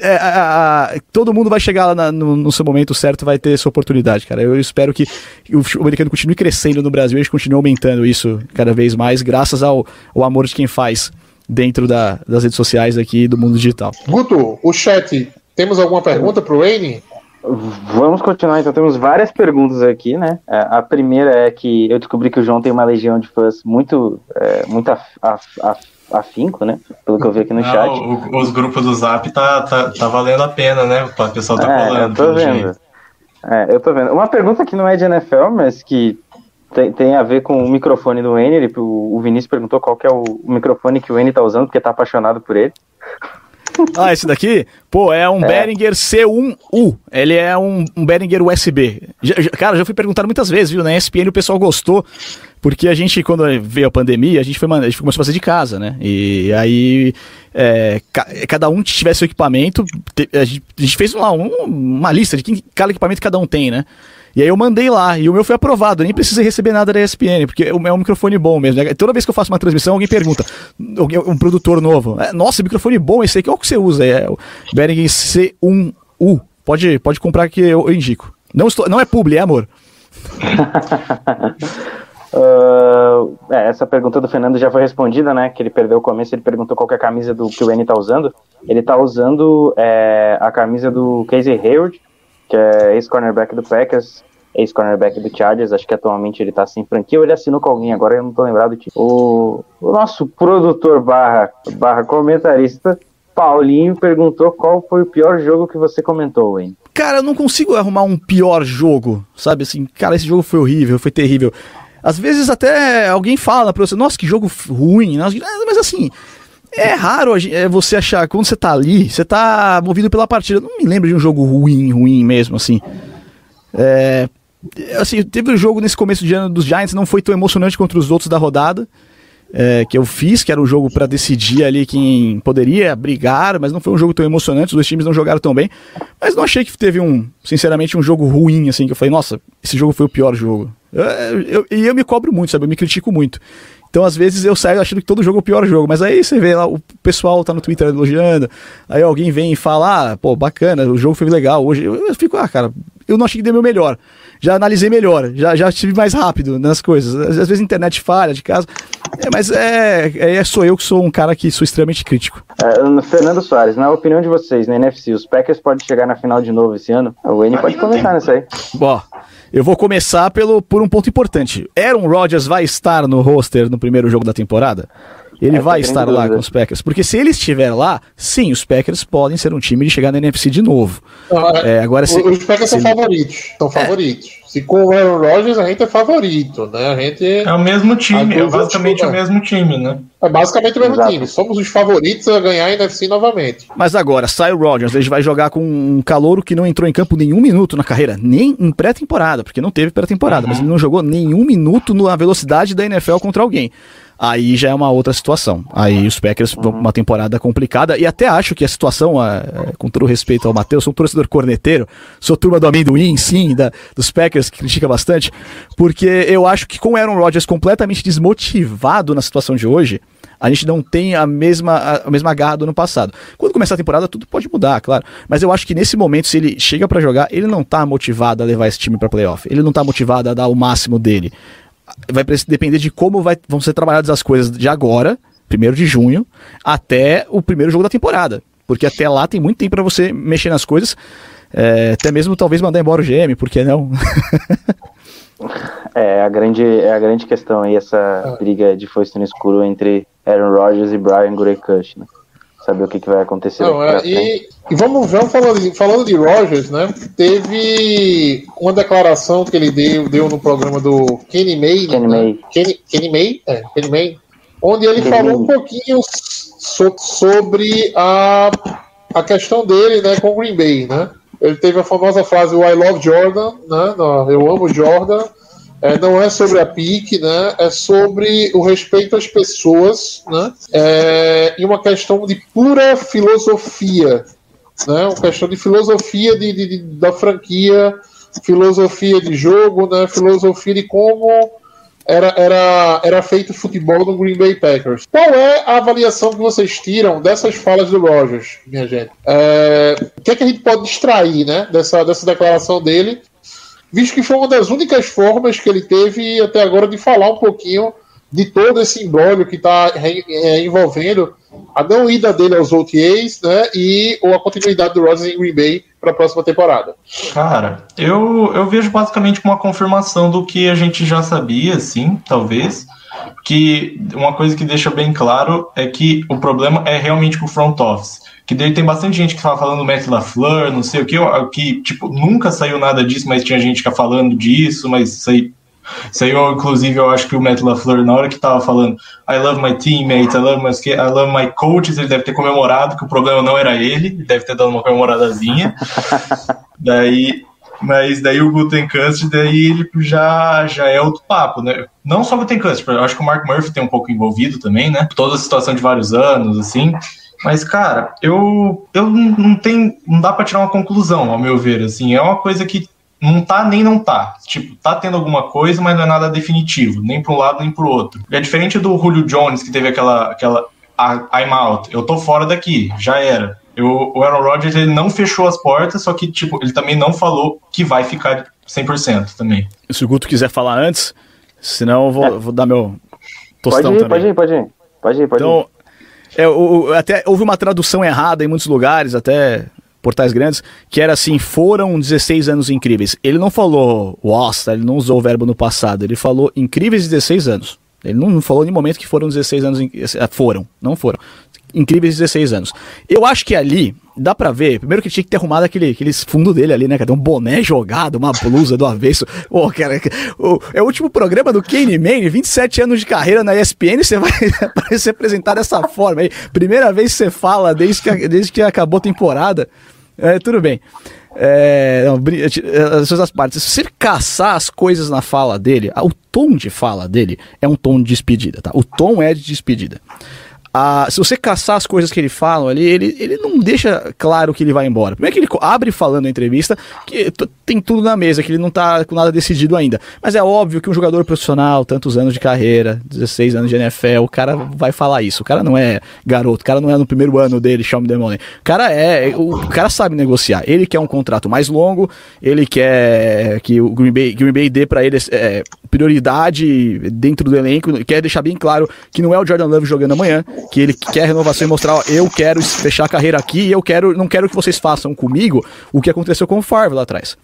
é, a- a- todo mundo vai chegar lá na- no, no seu momento certo, vai ter essa oportunidade, cara. Eu espero que o futebol americano continue crescendo no Brasil e a gente continue aumentando isso cada vez mais, graças ao, ao amor de quem faz dentro da- das redes sociais aqui do mundo digital. Guto, o chat, temos alguma pergunta pro Wayne? Vamos continuar, então temos várias perguntas aqui, né? É, A primeira é que eu descobri que o João tem uma legião de fãs muito, é, muito af, af, af- afinco, né? Pelo que eu vi aqui no Não, chat. o- os grupos do Zap tá, tá, tá valendo a pena, né? O pessoal tá É, colando. eu tô vendo. jeito. É, eu tô vendo. Uma pergunta que não é de NFL, mas que tem, tem a ver com o microfone do. Ele, o, o Vinícius perguntou qual que é o, microfone que o Wayne tá usando, porque tá apaixonado por ele. Ah, esse daqui? Pô, é um Behringer C1U. Ele é um, um Behringer USB. Já- já- cara, já fui perguntado muitas vezes, viu? Na ESPN o pessoal gostou, porque a gente, quando veio a pandemia, a gente, foi, a gente começou a fazer de casa, né? E aí, é, ca- cada um tivesse o equipamento, a, gente, a gente fez lá um- uma lista de quem, cada equipamento que cada um tem, né? E aí eu mandei lá, e o meu foi aprovado, nem precisei receber nada da ESPN, porque meu é um microfone bom mesmo. né? Toda vez que eu faço uma transmissão, alguém pergunta, um produtor novo, "É, nossa, microfone bom esse aí, qual que você usa? É o Behringer C1U. Pode, pode comprar que eu, eu indico. Não, estou, não é publi, é amor. Ah, é, essa pergunta do Fernando já foi respondida, né? Que ele perdeu o começo, ele perguntou qual é a camisa do que o Wayne tá usando. Ele tá usando é, a camisa do Casey Hayward, que é ex-cornerback do Packers, ex-cornerback do Chargers, acho que atualmente ele tá sem franquia, ou ele assinou com alguém, agora eu não tô lembrado do time. O, o nosso produtor barra, barra comentarista, Paulinho, perguntou qual foi o pior jogo que você comentou, Wayne. Cara, eu não consigo arrumar um pior jogo, sabe? Assim, cara, esse jogo foi horrível, foi terrível. Às vezes até alguém fala pra você, nossa, que jogo ruim, Ah, mas assim, é raro é, você achar, quando você tá ali, você tá movido pela partida. Não me lembro de um jogo ruim, ruim mesmo, assim. É, assim, teve um jogo nesse começo de ano dos Giants, não foi tão emocionante contra os outros da rodada. é, que eu fiz, que era um jogo pra decidir ali quem poderia brigar, mas não foi um jogo tão emocionante, os dois times não jogaram tão bem. Mas não achei que teve um, sinceramente, um jogo ruim, assim, que eu falei, nossa, esse jogo foi o pior jogo. Eu- eu- E eu, me cobro muito, sabe? Eu me critico muito. Então, às vezes, eu saio achando que todo jogo é o pior jogo, mas aí você vê lá, o pessoal tá no Twitter elogiando, aí alguém vem e fala, ah, pô, bacana, o jogo foi legal hoje. Eu, eu fico, ah, cara, eu não achei que deu meu melhor. Já analisei melhor, já, já estive mais rápido nas coisas. Às, às vezes a internet falha de casa, é, mas é, é, sou eu que sou um cara que sou extremamente crítico. É, Fernando Soares, na opinião de vocês, na NFC, os Packers podem chegar na final de novo esse ano? O Wayne pode comentar nisso aí. Bom, eu vou começar pelo, por um ponto importante. Aaron Rodgers vai estar no roster no primeiro jogo da temporada? Ele Essa é vai estar lá com os Packers. Porque se ele estiver lá, sim, os Packers podem ser um time de chegar na NFC de novo. É, agora se, Os Packers são se- É. favoritos. São favoritos. Se com o Aaron Rodgers, a gente é favorito, né? A gente É o mesmo time, Ah, é os basicamente o mesmo time, né? é basicamente o mesmo Exato. time. Somos os favoritos a ganhar a NFC novamente. Mas agora, sai o Rodgers, ele vai jogar com um calouro que não entrou em campo nenhum minuto na carreira, nem em pré-temporada, porque não teve pré-temporada, mas ele não jogou nenhum minuto na velocidade da NFL contra alguém. Aí já é uma outra situação. Aí os Packers vão uma temporada complicada. E até acho que a situação, ah, com todo respeito ao Matheus, sou um torcedor corneteiro, sou turma do amendoim, sim, da, dos Packers, que critica bastante, porque eu acho que com Aaron Rodgers completamente desmotivado na situação de hoje, a gente não tem a mesma, a, mesma garra do ano passado. Quando começar a temporada, tudo pode mudar, claro. Mas eu acho que nesse momento, se ele chega pra jogar, ele não tá motivado a levar esse time pra playoff. Ele não tá motivado a dar o máximo dele. Vai depender de como vai- vão ser trabalhadas as coisas de agora, primeiro de junho, até o primeiro jogo da temporada. Porque até lá tem muito tempo pra você mexer nas coisas. é, até mesmo talvez mandar embora o GM, por que não? É a grande, é a grande questão aí, essa briga de foice no escuro entre Aaron Rodgers e Brian Gurecush, né? Saber o que, que vai acontecer Não, é, e, e vamos ver, falando de, falando de Rogers, né? Teve uma declaração que ele deu, deu no programa do Kenny May. Kenny né? May. Kenny, Kenny May? É, Kenny May. Onde ele Kenny falou um May. pouquinho so- sobre a, a questão dele né, com o Green Bay, né? Ele teve a famosa frase I love Jordan, né? Eu amo Jordan. É, não é sobre a pique, né? É sobre o respeito às pessoas, né? É, e uma questão de pura filosofia, né? Uma questão de filosofia de, de- de- da franquia, filosofia de jogo, né? Filosofia de como era, era, era feito futebol no Green Bay Packers. Qual é a avaliação que vocês tiram dessas falas do Rogers, minha gente? É, o que, é que a gente pode extrair né, dessa, dessa declaração dele? Visto que foi uma das únicas formas que ele teve até agora de falar um pouquinho de todo esse embrólio que está envolvendo a não ida dele aos OTAs né, e ou a continuidade do Rogers em Green Bay para a próxima temporada. Cara, eu, eu vejo basicamente uma confirmação do que a gente já sabia, assim, talvez. Que uma coisa que deixa bem claro é que o problema é realmente com o front office. Que daí tem bastante gente que fala falando do Matt LaFleur, não sei o que, que tipo, nunca saiu nada disso, mas tinha gente que falando disso, mas isso aí isso aí, eu, inclusive, eu acho que o Matt LaFleur, na hora que tava falando I love my teammates, I love my, I love my coaches, ele deve ter comemorado que o problema não era ele, deve ter dado uma comemoradazinha. daí, mas daí o Gutenkast, daí ele já, já é outro papo, né? Não só o Gutenkast, acho que o Mark Murphy tem um pouco envolvido também, né? Toda a situação de vários anos, assim. Mas, cara, eu, eu não tem, não dá para tirar uma conclusão, ao meu ver, assim, é uma coisa que não tá nem não tá. Tipo, tá tendo alguma coisa, mas não é nada definitivo, nem para um lado nem para o outro. É diferente do Julio Jones, que teve aquela, aquela I'm out, eu tô fora daqui, já era. Eu, o Aaron Rodgers ele não fechou as portas, só que tipo, ele também não falou que vai ficar 100% também. Se o Guto quiser falar antes, senão eu vou, vou dar meu Pode tostão ir, também. pode ir, pode ir. Pode ir, pode ir. É, o- até houve uma tradução errada em muitos lugares, até portais grandes, que era assim, foram 16 anos incríveis. Ele não falou Wasta, ele não usou o verbo no passado, ele falou incríveis 16 anos. Ele não, falou em momento que foram 16 anos, eh, foram, não foram. Incríveis 16 anos. Eu acho que ali, dá pra ver, primeiro que tinha que ter arrumado aquele, aqueles fundo dele ali, né, cara, um boné jogado, uma blusa do avesso. Ô, cara, o, é o último programa do Kane Mane, 27 anos de carreira na ESPN, você vai se apresentar dessa forma aí. Primeira vez que você fala desde que, desde que acabou a temporada. É, tudo bem. É, não, brin- as suas partes. Se você caçar as coisas na fala dele, o tom de fala dele é um tom de despedida, tá? O tom é de despedida. Ah, se você caçar as coisas que ele fala ali, ele, ele não deixa claro que ele vai embora. Primeiro que ele abre falando na entrevista que tem tudo na mesa, que ele não tá com nada decidido ainda. Mas é óbvio que um jogador profissional, tantos anos de carreira, 16 anos de NFL, o cara vai falar isso. O cara não é garoto, o cara não é no primeiro ano dele, Sean Demone. O cara é, o cara sabe negociar. Ele quer um contrato mais longo, ele quer que o Green Bay, Green Bay dê pra ele é, prioridade dentro do elenco, quer deixar bem claro que não é o Jordan Love jogando amanhã, que ele quer renovação e mostrar, ó, eu quero fechar a carreira aqui e eu quero, não quero que vocês façam comigo o que aconteceu com o Favre lá atrás.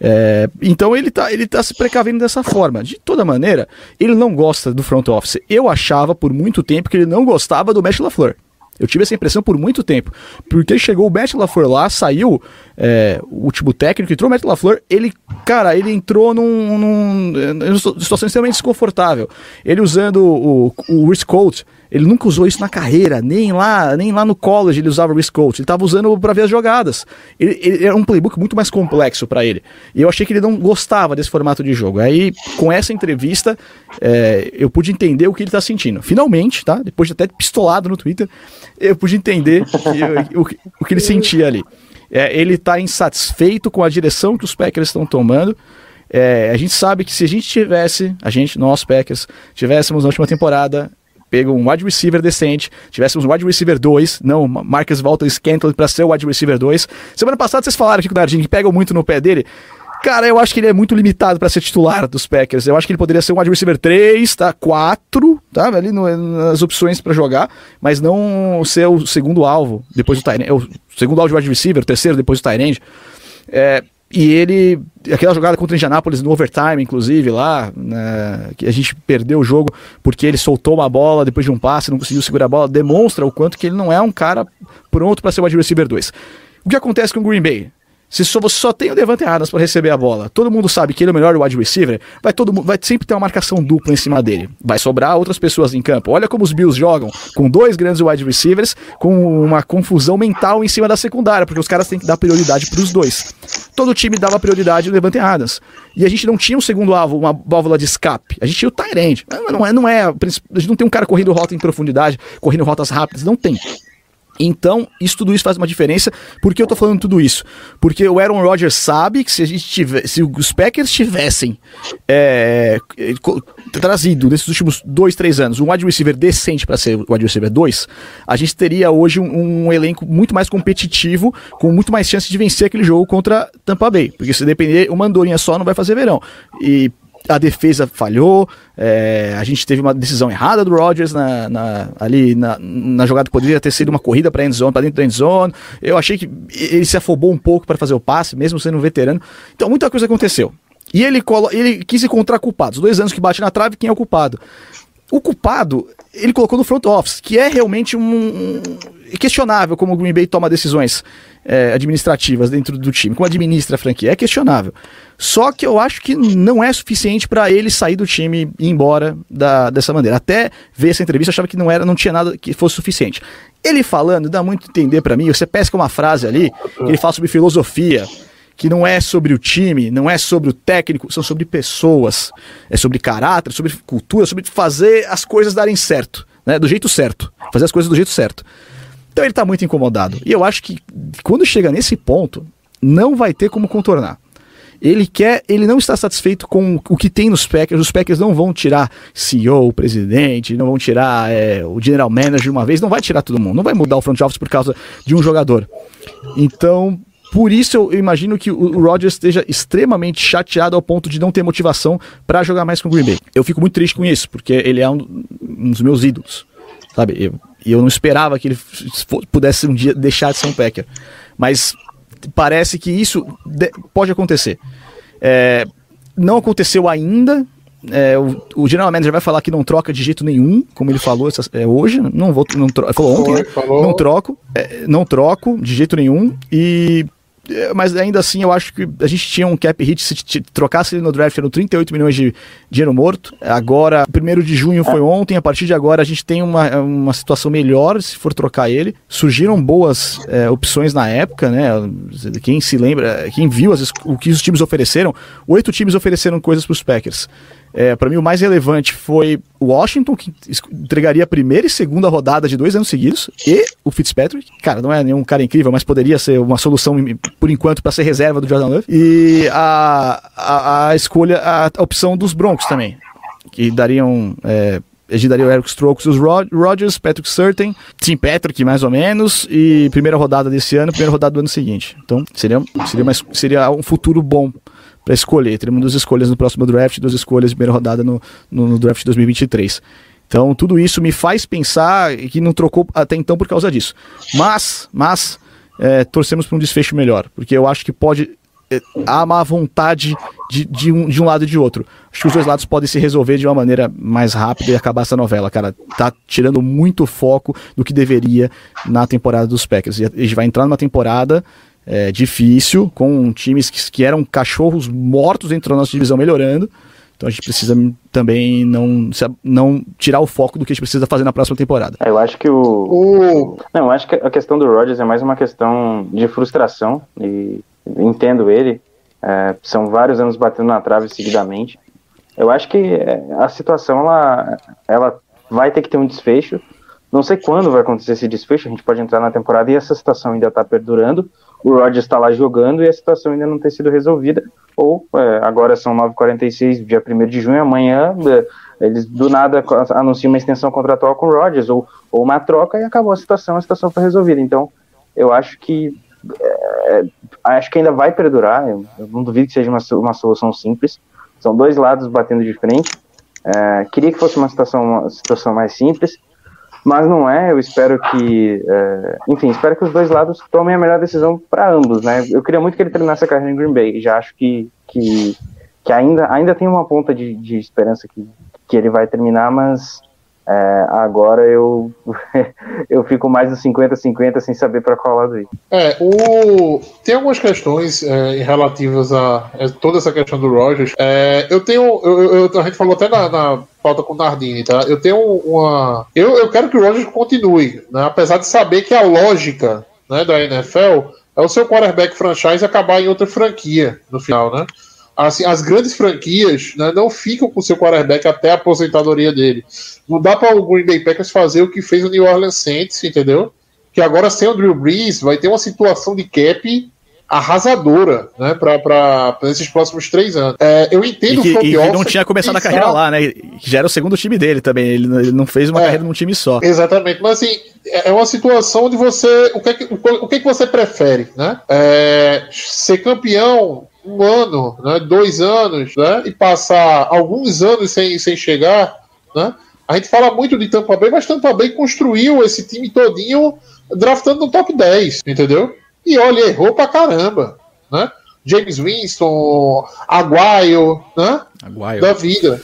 É, então ele tá, ele tá se precavendo dessa forma. De toda maneira, ele não gosta do front office. Eu achava por muito tempo que ele não gostava do Matt LaFleur. Eu tive essa impressão por muito tempo. Porque chegou o Matt LaFleur lá, saiu é, o último técnico, entrou o Matt LaFleur, ele, cara, ele entrou num, num, numa situação extremamente desconfortável. Ele usando o, o wrist coach, ele nunca usou isso na carreira, nem lá, nem lá no college ele usava wrist coach, ele estava usando para ver as jogadas. Ele, ele era um playbook muito mais complexo para ele. E eu achei que ele não gostava desse formato de jogo. Aí, com essa entrevista, é, eu pude entender o que ele está sentindo. Finalmente, tá? Depois de até pistolado no Twitter, eu pude entender o, que- o que ele sentia ali. É, ele está insatisfeito com a direção que os Packers estão tomando. É, a gente sabe que se a gente tivesse, a gente, nós Packers, tivéssemos na última temporada pego um wide receiver decente, tivéssemos um wide receiver 2, não Marcus Walton Scantling para ser o wide receiver 2. Semana passada vocês falaram aqui com o Dardinho que pegam muito no pé dele. Cara, eu acho que ele é muito limitado para ser titular dos Packers. Eu acho que ele poderia ser um wide receiver 3, tá? 4, tá? Ali no- nas opções para jogar, mas não ser o segundo alvo depois do Tyrande. É o segundo alvo de wide receiver, o terceiro depois do Tyrande. É, E ele, aquela jogada contra o Indianapolis no overtime, inclusive, lá, né, que a gente perdeu o jogo porque ele soltou uma bola depois de um passe, não conseguiu segurar a bola, demonstra o quanto que ele não é um cara pronto para ser o wide receiver 2. O que acontece com o Green Bay? Se só, você só tem o Devante Adams para receber a bola, todo mundo sabe que ele é o melhor wide receiver, vai, todo, vai sempre ter uma marcação dupla em cima dele. Vai sobrar outras pessoas em campo. Olha como os Bills jogam com dois grandes wide receivers, com uma confusão mental em cima da secundária, porque os caras têm que dar prioridade para os dois. Todo time dava prioridade no Devante Adams. E a gente não tinha um segundo alvo, uma válvula de escape. A gente tinha o Tyrande. Não é, não é, a gente não tem um cara correndo rota em profundidade, correndo rotas rápidas, não tem. Então, isso tudo isso faz uma diferença. Por que eu tô falando tudo isso? Porque o Aaron Rodgers sabe que se a gente tiver, se os Packers tivessem é, trazido nesses últimos dois, três anos um wide receiver decente para ser o wide receiver 2, a gente teria hoje um, um, elenco muito mais competitivo, com muito mais chance de vencer aquele jogo contra Tampa Bay. Porque se depender, uma andorinha só não vai fazer verão. E a defesa falhou, é, a gente teve uma decisão errada do Rodgers na, na, ali na, na, jogada que poderia ter sido uma corrida para endzone, para dentro da endzone. Eu achei que ele se afobou um pouco para fazer o passe, mesmo sendo um veterano. Então muita coisa aconteceu. E ele, colo ele quis encontrar culpados. Dois anos que bate na trave, quem é o culpado? O culpado, ele colocou no front office, que é realmente um, questionável como o Green Bay toma decisões é, administrativas dentro do time, como administra a franquia, é questionável. Só que eu acho que não é suficiente para ele sair do time e ir embora da, dessa maneira. Até ver essa entrevista, eu achava que não era, não tinha nada que fosse suficiente. Ele falando, dá muito entender para mim, você pesca uma frase ali, que ele fala sobre filosofia, que não é sobre o time, não é sobre o técnico, são sobre pessoas, é sobre caráter, sobre cultura, sobre fazer as coisas darem certo, né, do jeito certo, fazer as coisas do jeito certo. Então ele está muito incomodado. E eu acho que quando chega nesse ponto, não vai ter como contornar. Ele quer, ele não está satisfeito com o que tem nos Packers. Os Packers não vão tirar CEO, presidente, não vão tirar é, o general manager de uma vez, não vai tirar todo mundo, não vai mudar o front office por causa de um jogador. Então, por isso eu, imagino que o, Rodgers esteja extremamente chateado ao ponto de não ter motivação para jogar mais com o Green Bay. Eu fico muito triste com isso, porque ele é um, um dos meus ídolos. Sabe? Eu, e eu não esperava que ele pudesse um dia deixar de ser um Packer. Mas parece que isso pode acontecer. É, não aconteceu ainda. É, o, o, General Manager vai falar que não troca de jeito nenhum, como ele falou essa, é, hoje. Não vou, não tro, falou ontem, né? não troco, é, não troco de jeito nenhum. E mas ainda assim eu acho que a gente tinha um cap hit, se trocasse ele no draft eram 38 milhões de dinheiro morto. Agora, primeiro de junho foi ontem, a partir de agora a gente tem uma, uma situação melhor se for trocar ele. Surgiram boas é, opções na época, né? Quem se lembra, quem viu o que os times ofereceram, oito times ofereceram coisas para os Packers. É, para mim, o mais relevante foi Washington, que entregaria a primeira e segunda rodada de dois anos seguidos, e o Fitzpatrick. Cara, não é nenhum cara incrível, mas poderia ser uma solução, por enquanto, para ser reserva do Jordan Love. E a, a, a escolha, a, a, opção dos Broncos também, que dariam. É, daria o Eric Strokes os Rod Rodgers, Patrick Surtain, Tim Patrick, mais ou menos, e primeira rodada desse ano, primeira rodada do ano seguinte. Então, seria, seria, mais, seria um futuro bom para escolher. Teremos duas escolhas no próximo draft, duas escolhas de primeira rodada no, no, no draft de 2023. Então, tudo isso me faz pensar que não trocou até então por causa disso. Mas, mas é, torcemos para um desfecho melhor, porque eu acho que pode é, há má vontade de, de, um, de um lado e de outro. Acho que os dois lados podem se resolver de uma maneira mais rápida e acabar essa novela, cara. Tá tirando muito foco do que deveria na temporada dos Packers. E a gente vai entrar numa temporada é, difícil, com times que, que eram cachorros mortos dentro da nossa divisão melhorando. Então a gente precisa também não, não tirar o foco do que a gente precisa fazer na próxima temporada. É, eu acho que o. o... Não, eu acho que a questão do Rodgers é mais uma questão de frustração. E entendo ele. É, são vários anos batendo na trave seguidamente. Eu acho que é, a situação ela, ela vai ter que ter um desfecho. Não sei quando vai acontecer esse desfecho, a gente pode entrar na temporada e essa situação ainda está perdurando o Rodgers está lá jogando e a situação ainda não tem sido resolvida. Ou é, agora são 9h46, dia 1 de junho, amanhã é, eles do nada anunciam uma extensão contratual com o Rodgers ou, ou uma troca e acabou a situação, a situação foi resolvida. Então, eu acho que é, acho que ainda vai perdurar. Eu, eu, não duvido que seja uma, uma solução simples. São dois lados batendo de frente. É, queria que fosse uma situação, uma situação mais simples, mas não é. Eu espero que, é, enfim, espero que os dois lados tomem a melhor decisão para ambos, né? Eu queria muito que ele terminasse a carreira em Green Bay. Já acho que, que, que ainda, ainda tem uma ponta de, de esperança que, que ele vai terminar, mas é, agora eu, eu fico mais no 50-50 sem saber para qual lado ir. É, o... tem algumas questões é, relativas a é, toda essa questão do Rogers. É, eu tenho. Eu, eu, a gente falou até na, na pauta com o Nardini, tá? Eu tenho uma. Eu, eu quero que o Rogers continue, né? apesar de saber que a lógica né, da NFL é o seu quarterback franchise acabar em outra franquia no final, né? assim, as grandes franquias né, não ficam com o seu quarterback até a aposentadoria dele. Não dá para o Green Bay Packers fazer o que fez o New Orleans Saints, entendeu? Que agora sem o Drew Brees vai ter uma situação de cap arrasadora, né, para esses próximos três anos. É, eu entendo que, e não tinha começado a carreira lá, né? Já era o segundo time dele também. Ele, ele não fez uma é, carreira num time só. Exatamente, mas assim é, é uma situação de você o que é que, o, que, é que você prefere, né? É, ser campeão um ano, né, dois anos, né, e passar alguns anos sem, sem chegar, né, a gente fala muito de Tampa Bay, mas Tampa Bay construiu esse time todinho draftando no top 10, entendeu? E olha, errou pra caramba, né? James Winston, Aguayo, né? Aguayo. Da vida.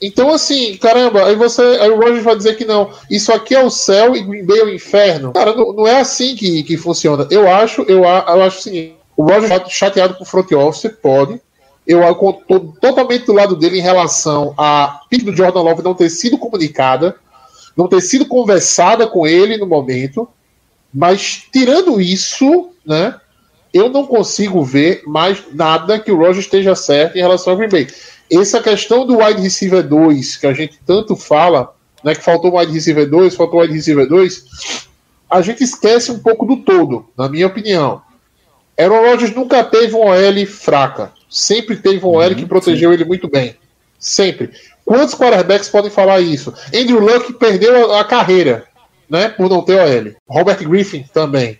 Então, assim, caramba, aí você. Aí o Roger vai dizer que não. Isso aqui é o céu e Green Bay é o inferno. Cara, não, não é assim que, que funciona. Eu acho, eu, eu acho o seguinte o Roger chateado com o front office, pode. Eu estou totalmente do lado dele em relação a pick do Jordan Love não ter sido comunicada, não ter sido conversada com ele no momento. Mas tirando isso, né, eu não consigo ver mais nada que o Roger esteja certo em relação ao Green Bay. Essa questão do wide receiver 2, que a gente tanto fala, né, que faltou wide receiver 2, faltou wide receiver 2, a gente esquece um pouco do todo, na minha opinião. Aaron Rodgers nunca teve uma OL fraca. Sempre teve uma OL uhum, que protegeu sim. ele muito bem. Sempre. Quantos quarterbacks podem falar isso? Andrew Luck perdeu a, a carreira, né? Por não ter OL. Robert Griffin também.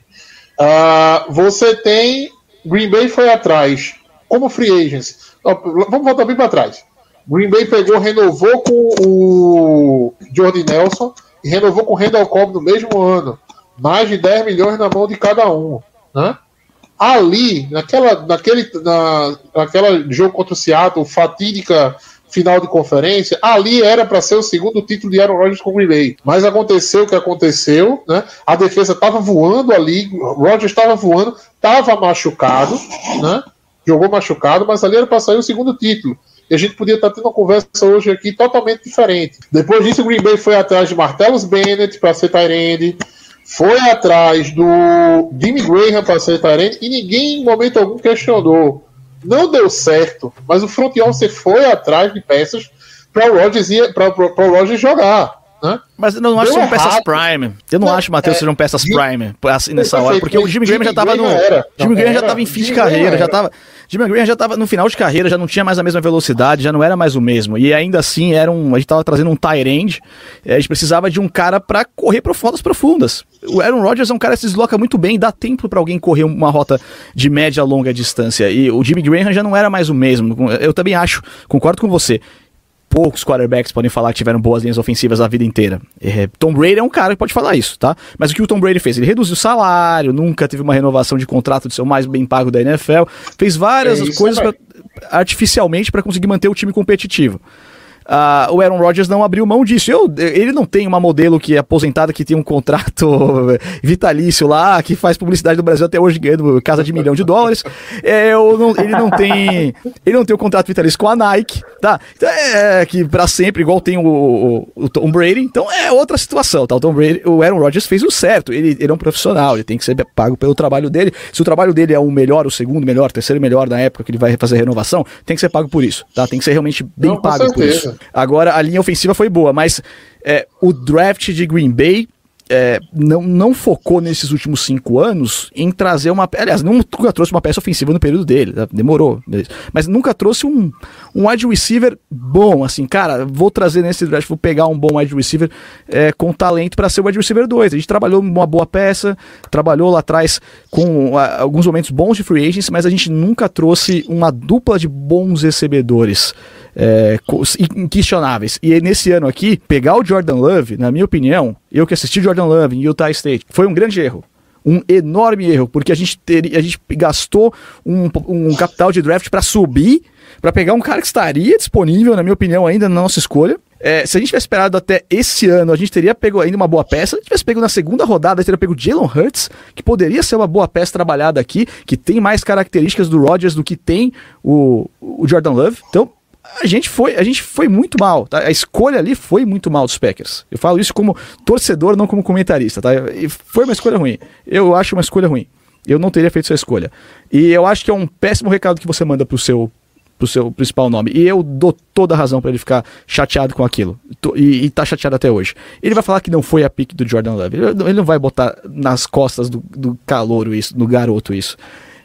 Uh, você tem. Green Bay foi atrás. Como free agents. Vamos voltar bem para trás. Green Bay pegou, renovou com o Jordan Nelson e renovou com o Randall Cobb no mesmo ano. Mais de 10 milhões na mão de cada um. Né? ali, naquela, naquele, na, naquela jogo contra o Seattle, fatídica final de conferência, ali era para ser o segundo título de Aaron Rodgers com o Green Bay. Mas aconteceu o que aconteceu, né? A defesa estava voando ali, Rodgers estava voando, estava machucado, né? Jogou machucado, mas ali era para sair o segundo título. E a gente podia estar tá tendo uma conversa hoje aqui totalmente diferente. Depois disso, o Green Bay foi atrás de Martellus Bennett para ser Tyrande, foi atrás do Jimmy Graham para ser Tyrande e ninguém em momento algum questionou. Não deu certo, mas o front office foi atrás de peças para o Rodgers jogar. Né? Mas eu não acho que sejam peças Prime. Eu não, não acho, Matheus, é, sejam peças Prime assim, nessa hora, porque o Jimmy Graham já estava no. Jimmy Graham já estava em fim de carreira, já estava. Jimmy Graham já estava no final de carreira, já não tinha mais a mesma velocidade, já não era mais o mesmo. E ainda assim, era um, a gente estava trazendo um tight end, a gente precisava de um cara para correr para rotas profundas. O Aaron Rodgers é um cara que se desloca muito bem, dá tempo para alguém correr uma rota de média a longa distância. E o Jimmy Graham já não era mais o mesmo. Eu também acho, concordo com você poucos quarterbacks podem falar que tiveram boas linhas ofensivas a vida inteira. É, Tom Brady é um cara que pode falar isso, tá? Mas o que o Tom Brady fez? Ele reduziu o salário, nunca teve uma renovação de contrato de ser o mais bem pago da NFL, fez várias é coisas pra, artificialmente para conseguir manter o time competitivo. Uh, o Aaron Rodgers não abriu mão disso. Eu, ele não tem uma modelo que é aposentada, que tem um contrato vitalício lá, que faz publicidade do Brasil até hoje ganhando casa de milhão de dólares. É, não, ele não tem. Ele não tem o um contrato vitalício com a Nike, tá? Então é que para sempre, igual tem o, o, o, Tom Brady. Então é outra situação, tá? O Tom Brady, o Aaron Rodgers fez o certo. Ele, ele é um profissional, ele tem que ser pago pelo trabalho dele. Se o trabalho dele é o melhor, o segundo melhor, o terceiro melhor na época que ele vai fazer renovação, tem que ser pago por isso, tá? Tem que ser realmente bem não, pago por isso. Agora, a linha ofensiva foi boa, mas é, o draft de Green Bay é, não, não focou nesses últimos cinco anos em trazer uma. Aliás, nunca trouxe uma peça ofensiva no período dele, tá? demorou. Mas nunca trouxe um, um wide receiver bom, assim, cara, vou trazer nesse draft, vou pegar um bom wide receiver é, com talento para ser o wide receiver 2. A gente trabalhou uma boa peça, trabalhou lá atrás com a, alguns momentos bons de free agents, mas a gente nunca trouxe uma dupla de bons recebedores é, inquestionáveis. E nesse ano aqui, pegar o Jordan Love, na minha opinião, eu que assisti Jordan Love em Utah State, foi um grande erro. Um enorme erro, porque a gente, teria, a gente gastou um, um capital de draft para subir, para pegar um cara que estaria disponível, na minha opinião, ainda na nossa escolha. É, se a gente tivesse esperado até esse ano, a gente teria pego ainda uma boa peça. Se a gente tivesse pego na segunda rodada, a gente teria pego Jalen Hurts, que poderia ser uma boa peça trabalhada aqui, que tem mais características do Rodgers do que tem o, o Jordan Love. Então, a gente foi, a gente foi muito mal, tá? A escolha ali foi muito mal dos Packers. Eu falo isso como torcedor, não como comentarista, tá? E foi uma escolha ruim. Eu acho uma escolha ruim. Eu não teria feito essa escolha. E eu acho que é um péssimo recado que você manda pro seu pro seu principal nome. E eu dou toda a razão para ele ficar chateado com aquilo. E, e tá chateado até hoje. Ele vai falar que não foi a pique do Jordan Love. Ele, não vai botar nas costas do, do calouro isso, do garoto isso.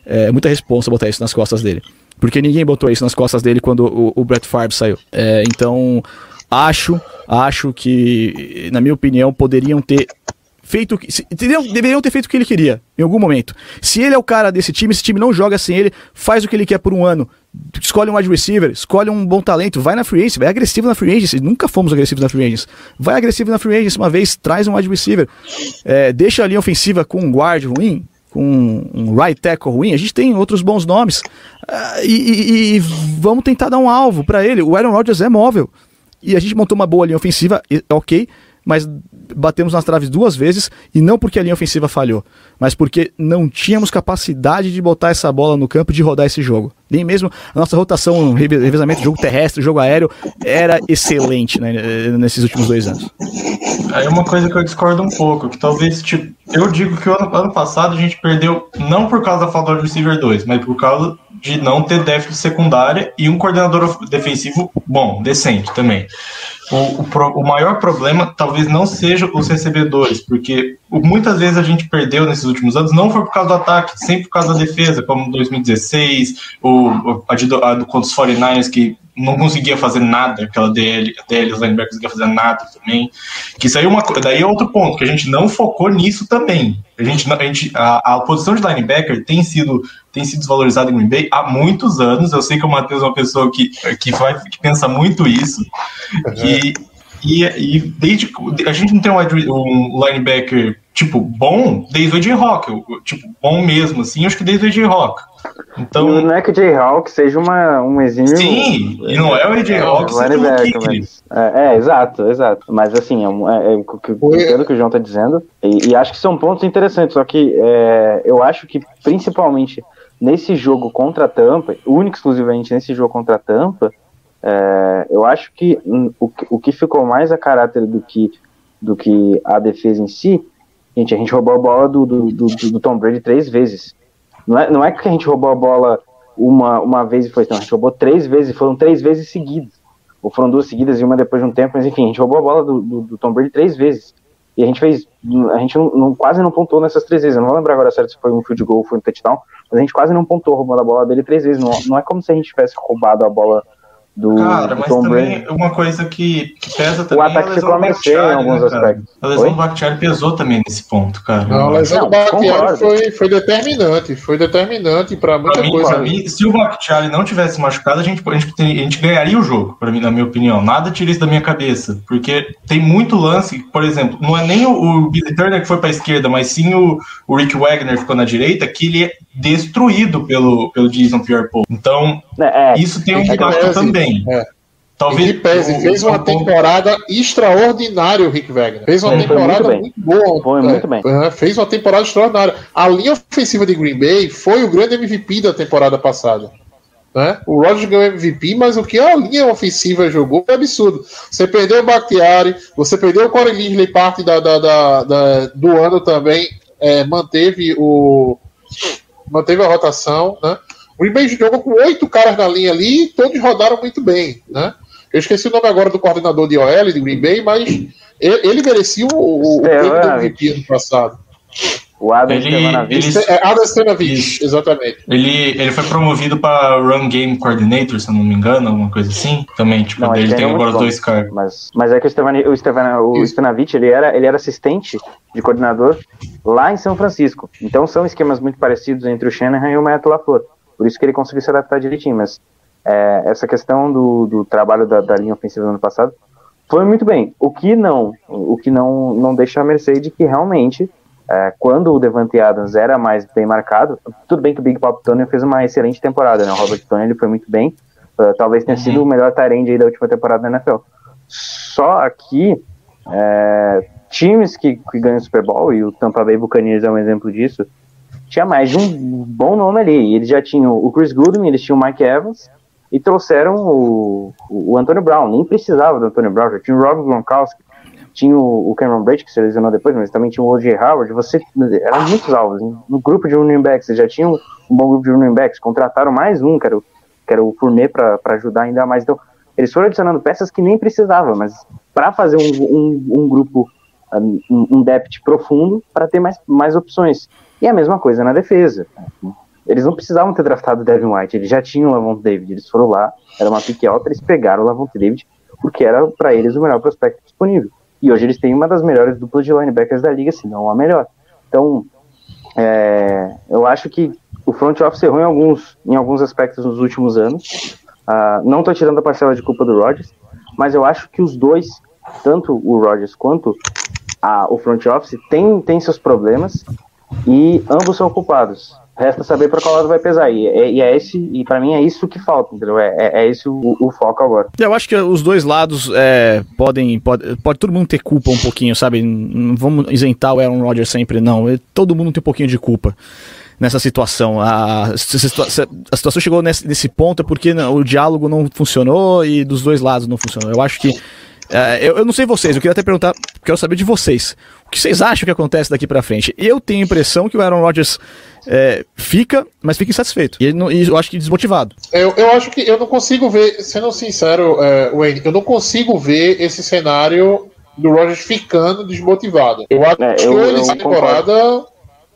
É muita responsa botar isso nas costas dele. Porque ninguém botou isso nas costas dele quando o, o Brett Favre saiu. É, então, acho, acho que, na minha opinião, poderiam ter feito deveriam ter feito o que ele queria, em algum momento. Se ele é o cara desse time, esse time não joga sem ele, faz o que ele quer por um ano. Escolhe um wide receiver, escolhe um bom talento, vai na free agency, vai agressivo na free agency. Nunca fomos agressivos na free agency. Vai agressivo na free agency uma vez, traz um wide receiver. É, deixa a linha ofensiva com um guard ruim, um right tackle ruim. A gente tem outros bons nomes. Ah, e, e- e vamos tentar dar um alvo pra ele. O Aaron Rodgers é móvel. E a gente montou uma boa linha ofensiva, ok, mas batemos nas traves duas vezes, e não porque a linha ofensiva falhou, mas porque não tínhamos capacidade de botar essa bola no campo e de rodar esse jogo. Nem mesmo a nossa rotação, reve- revezamento, jogo terrestre, jogo aéreo, era excelente né, nesses últimos dois anos. Aí uma coisa que eu discordo um pouco, que talvez, tipo, eu digo que o ano, ano passado a gente perdeu não por causa da falta do receiver 2, mas por causa de não ter déficit secundária e um coordenador defensivo bom, decente também. O, o, o maior problema talvez não seja os recebedores, porque muitas vezes a gente perdeu nesses últimos anos, não foi por causa do ataque, sempre por causa da defesa, como 2016, o, a, de, a do contra os 49ers, que não conseguia fazer nada, aquela DL, a DL, os linebackers não conseguia fazer nada também. Que isso aí é uma coisa. Daí é outro ponto, que a gente não focou nisso também. A gente, a, gente, a, a posição de linebacker tem sido, tem sido desvalorizada em Green Bay há muitos anos. Eu sei que o Matheus é uma pessoa que, que, vai, que pensa muito isso. Que, e, e desde a gente não tem um, um linebacker tipo bom desde o AJ Rock, o- tipo bom mesmo assim, acho que desde o AJ Rock. Então, E não é que o J-Hawk seja uma, um exímio. sim, e não é o AJ Rock, seja o linebacker, Kikli. mas, é, é, exato, exato. Mas assim, é, é, é, o que- o que o João tá dizendo. E, e acho que são pontos interessantes. Só que é, eu acho que principalmente nesse jogo contra a Tampa, único e exclusivamente nesse jogo contra a Tampa, é, eu acho que hum, o, que- o que ficou mais a caráter do que, do que a defesa em si, gente, a gente roubou a bola do, do, do, do Tom Brady três vezes. Não é, não é que a gente roubou a bola uma, uma vez e foi, não, a gente roubou três vezes, foram três vezes seguidas. Ou foram duas seguidas e uma depois de um tempo, mas enfim, a gente roubou a bola do, do, do Tom Brady três vezes. E a gente fez, a gente não, não- quase não pontuou nessas três vezes. Eu não vou lembrar agora certo se foi um field goal ou foi um touchdown, mas a gente quase não pontuou roubando a bola dele três vezes. Não, não é como se a gente tivesse roubado a bola do, Cara, do mas Tom também Brady. uma coisa que, que pesa também ataque é a lesão ficou a do mercê em alguns né, cara? aspectos. A lesão Oi? do Bakhtiari pesou também nesse ponto, cara. Não, a lesão Não, do Bakhtiari foi, foi determinante. Foi determinante para muita Pra mim, coisa. pra mim, se o Bakhtiari não tivesse machucado, a gente, a, gente, a gente ganharia o jogo, pra mim, na minha opinião. Nada tira isso da minha cabeça. Porque tem muito lance, por exemplo, não é nem o, o Billy Turner que foi pra esquerda, mas sim o, o Rick Wagner que ficou na direita, que ele é destruído pelo, pelo Jason Pierre-Paul. Então, É, é, isso tem um É que impacto também. é. Talvez. Pese, o- fez uma temporada extraordinária o Rick Wagner. Fez uma Ele temporada muito muito, bem. boa. Foi É, muito bem. é, fez uma temporada extraordinária. A linha ofensiva de Green Bay foi o grande MVP da temporada passada. Né? O Rodgers ganhou MVP, mas o que a linha ofensiva jogou é absurdo. Você perdeu o Bakhtiari, você perdeu o Corey Linsley, parte da, da- da- da- do ano também, é, manteve o manteve a rotação, né? O Green Bay jogou com oito caras na linha ali e todos rodaram muito bem, né? Eu esqueci o nome agora do coordenador de OL de Green Bay, mas ele, ele merecia o, o, o prêmio do. MVP ano passado. O Adam Ele- Stevanovic. ele- É Adam exatamente. Ele, ele foi promovido para Run Game Coordinator, se eu não me engano, alguma coisa assim. Também, tipo, Não, ele tem é agora bom. dois cargos. Mas, mas é que o, Stevani, o, Stevan, o Isso. Stevanovic, ele era, ele era assistente de coordenador lá em São Francisco. Então são esquemas muito parecidos entre o Shanahan e o Matt LaFleur. Por isso que ele conseguiu se adaptar direitinho. Mas é, essa questão do, do trabalho da, da, linha ofensiva no ano passado foi muito bem. O que não, o que não, não deixa a mercê de que realmente, é, quando o Devante Adams era mais bem marcado, tudo bem que o Big Pop Tony fez uma excelente temporada, né? O Robert Tony ele foi muito bem, uh, talvez tenha sido o melhor tarende aí da última temporada da NFL. Só aqui, é, times que, que ganham o Super Bowl, e o Tampa Bay Buccaneers é um exemplo disso, tinha mais de um bom nome ali. Eles já tinham o Chris Goodwin, eles tinham o Mike Evans, e trouxeram o, o Antônio Brown. Nem precisava do Antônio Brown, já tinha o Rob Gronkowski, tinha o, Cameron Braid, que se lesionou depois, mas também tinha o O.J. Howard. Você, eram muitos alvos. No grupo de running backs, já tinham um bom grupo de running backs, contrataram mais um, que era o, que era o para ajudar ainda mais. Então, eles foram adicionando peças que nem precisava, mas para fazer um, um, um grupo, um, um depth profundo, para ter mais, mais opções. E a mesma coisa na defesa. Eles não precisavam ter draftado o Devin White, eles já tinham o Lavonte David, eles foram lá, era uma pique alta, eles pegaram o Lavonte David, porque era para eles o melhor prospecto disponível. E hoje eles têm uma das melhores duplas de linebackers da liga, se não a melhor. Então, é, eu acho que o front office errou em alguns, em alguns aspectos nos últimos anos. Uh, não estou tirando a parcela de culpa do Rodgers, mas eu acho que os dois, tanto o Rodgers quanto a, o front office, têm tem seus problemas e ambos são culpados. Resta saber para qual lado vai pesar. E é, e é esse, e para mim é isso que falta, entendeu? É, é, é esse o, o, foco agora. Eu acho que os dois lados é, podem. Pode, pode todo mundo ter culpa um pouquinho, sabe? Não vamos isentar o Aaron Rodgers sempre, não. Todo mundo tem um pouquinho de culpa nessa situação. A, a, situação chegou nesse, nesse ponto porque o diálogo não funcionou e dos dois lados não funcionou. Eu acho que é, eu, eu, não sei vocês, eu queria até perguntar, quero saber de vocês. O que vocês acham que acontece daqui para frente? Eu tenho a impressão que o Aaron Rodgers é, fica, mas fica insatisfeito. E, não, e, eu acho que desmotivado. Eu, eu acho que eu não consigo ver, sendo sincero, é, Wayne, eu não consigo ver esse cenário do Rodgers ficando desmotivado. Eu acho é, que ele essa temporada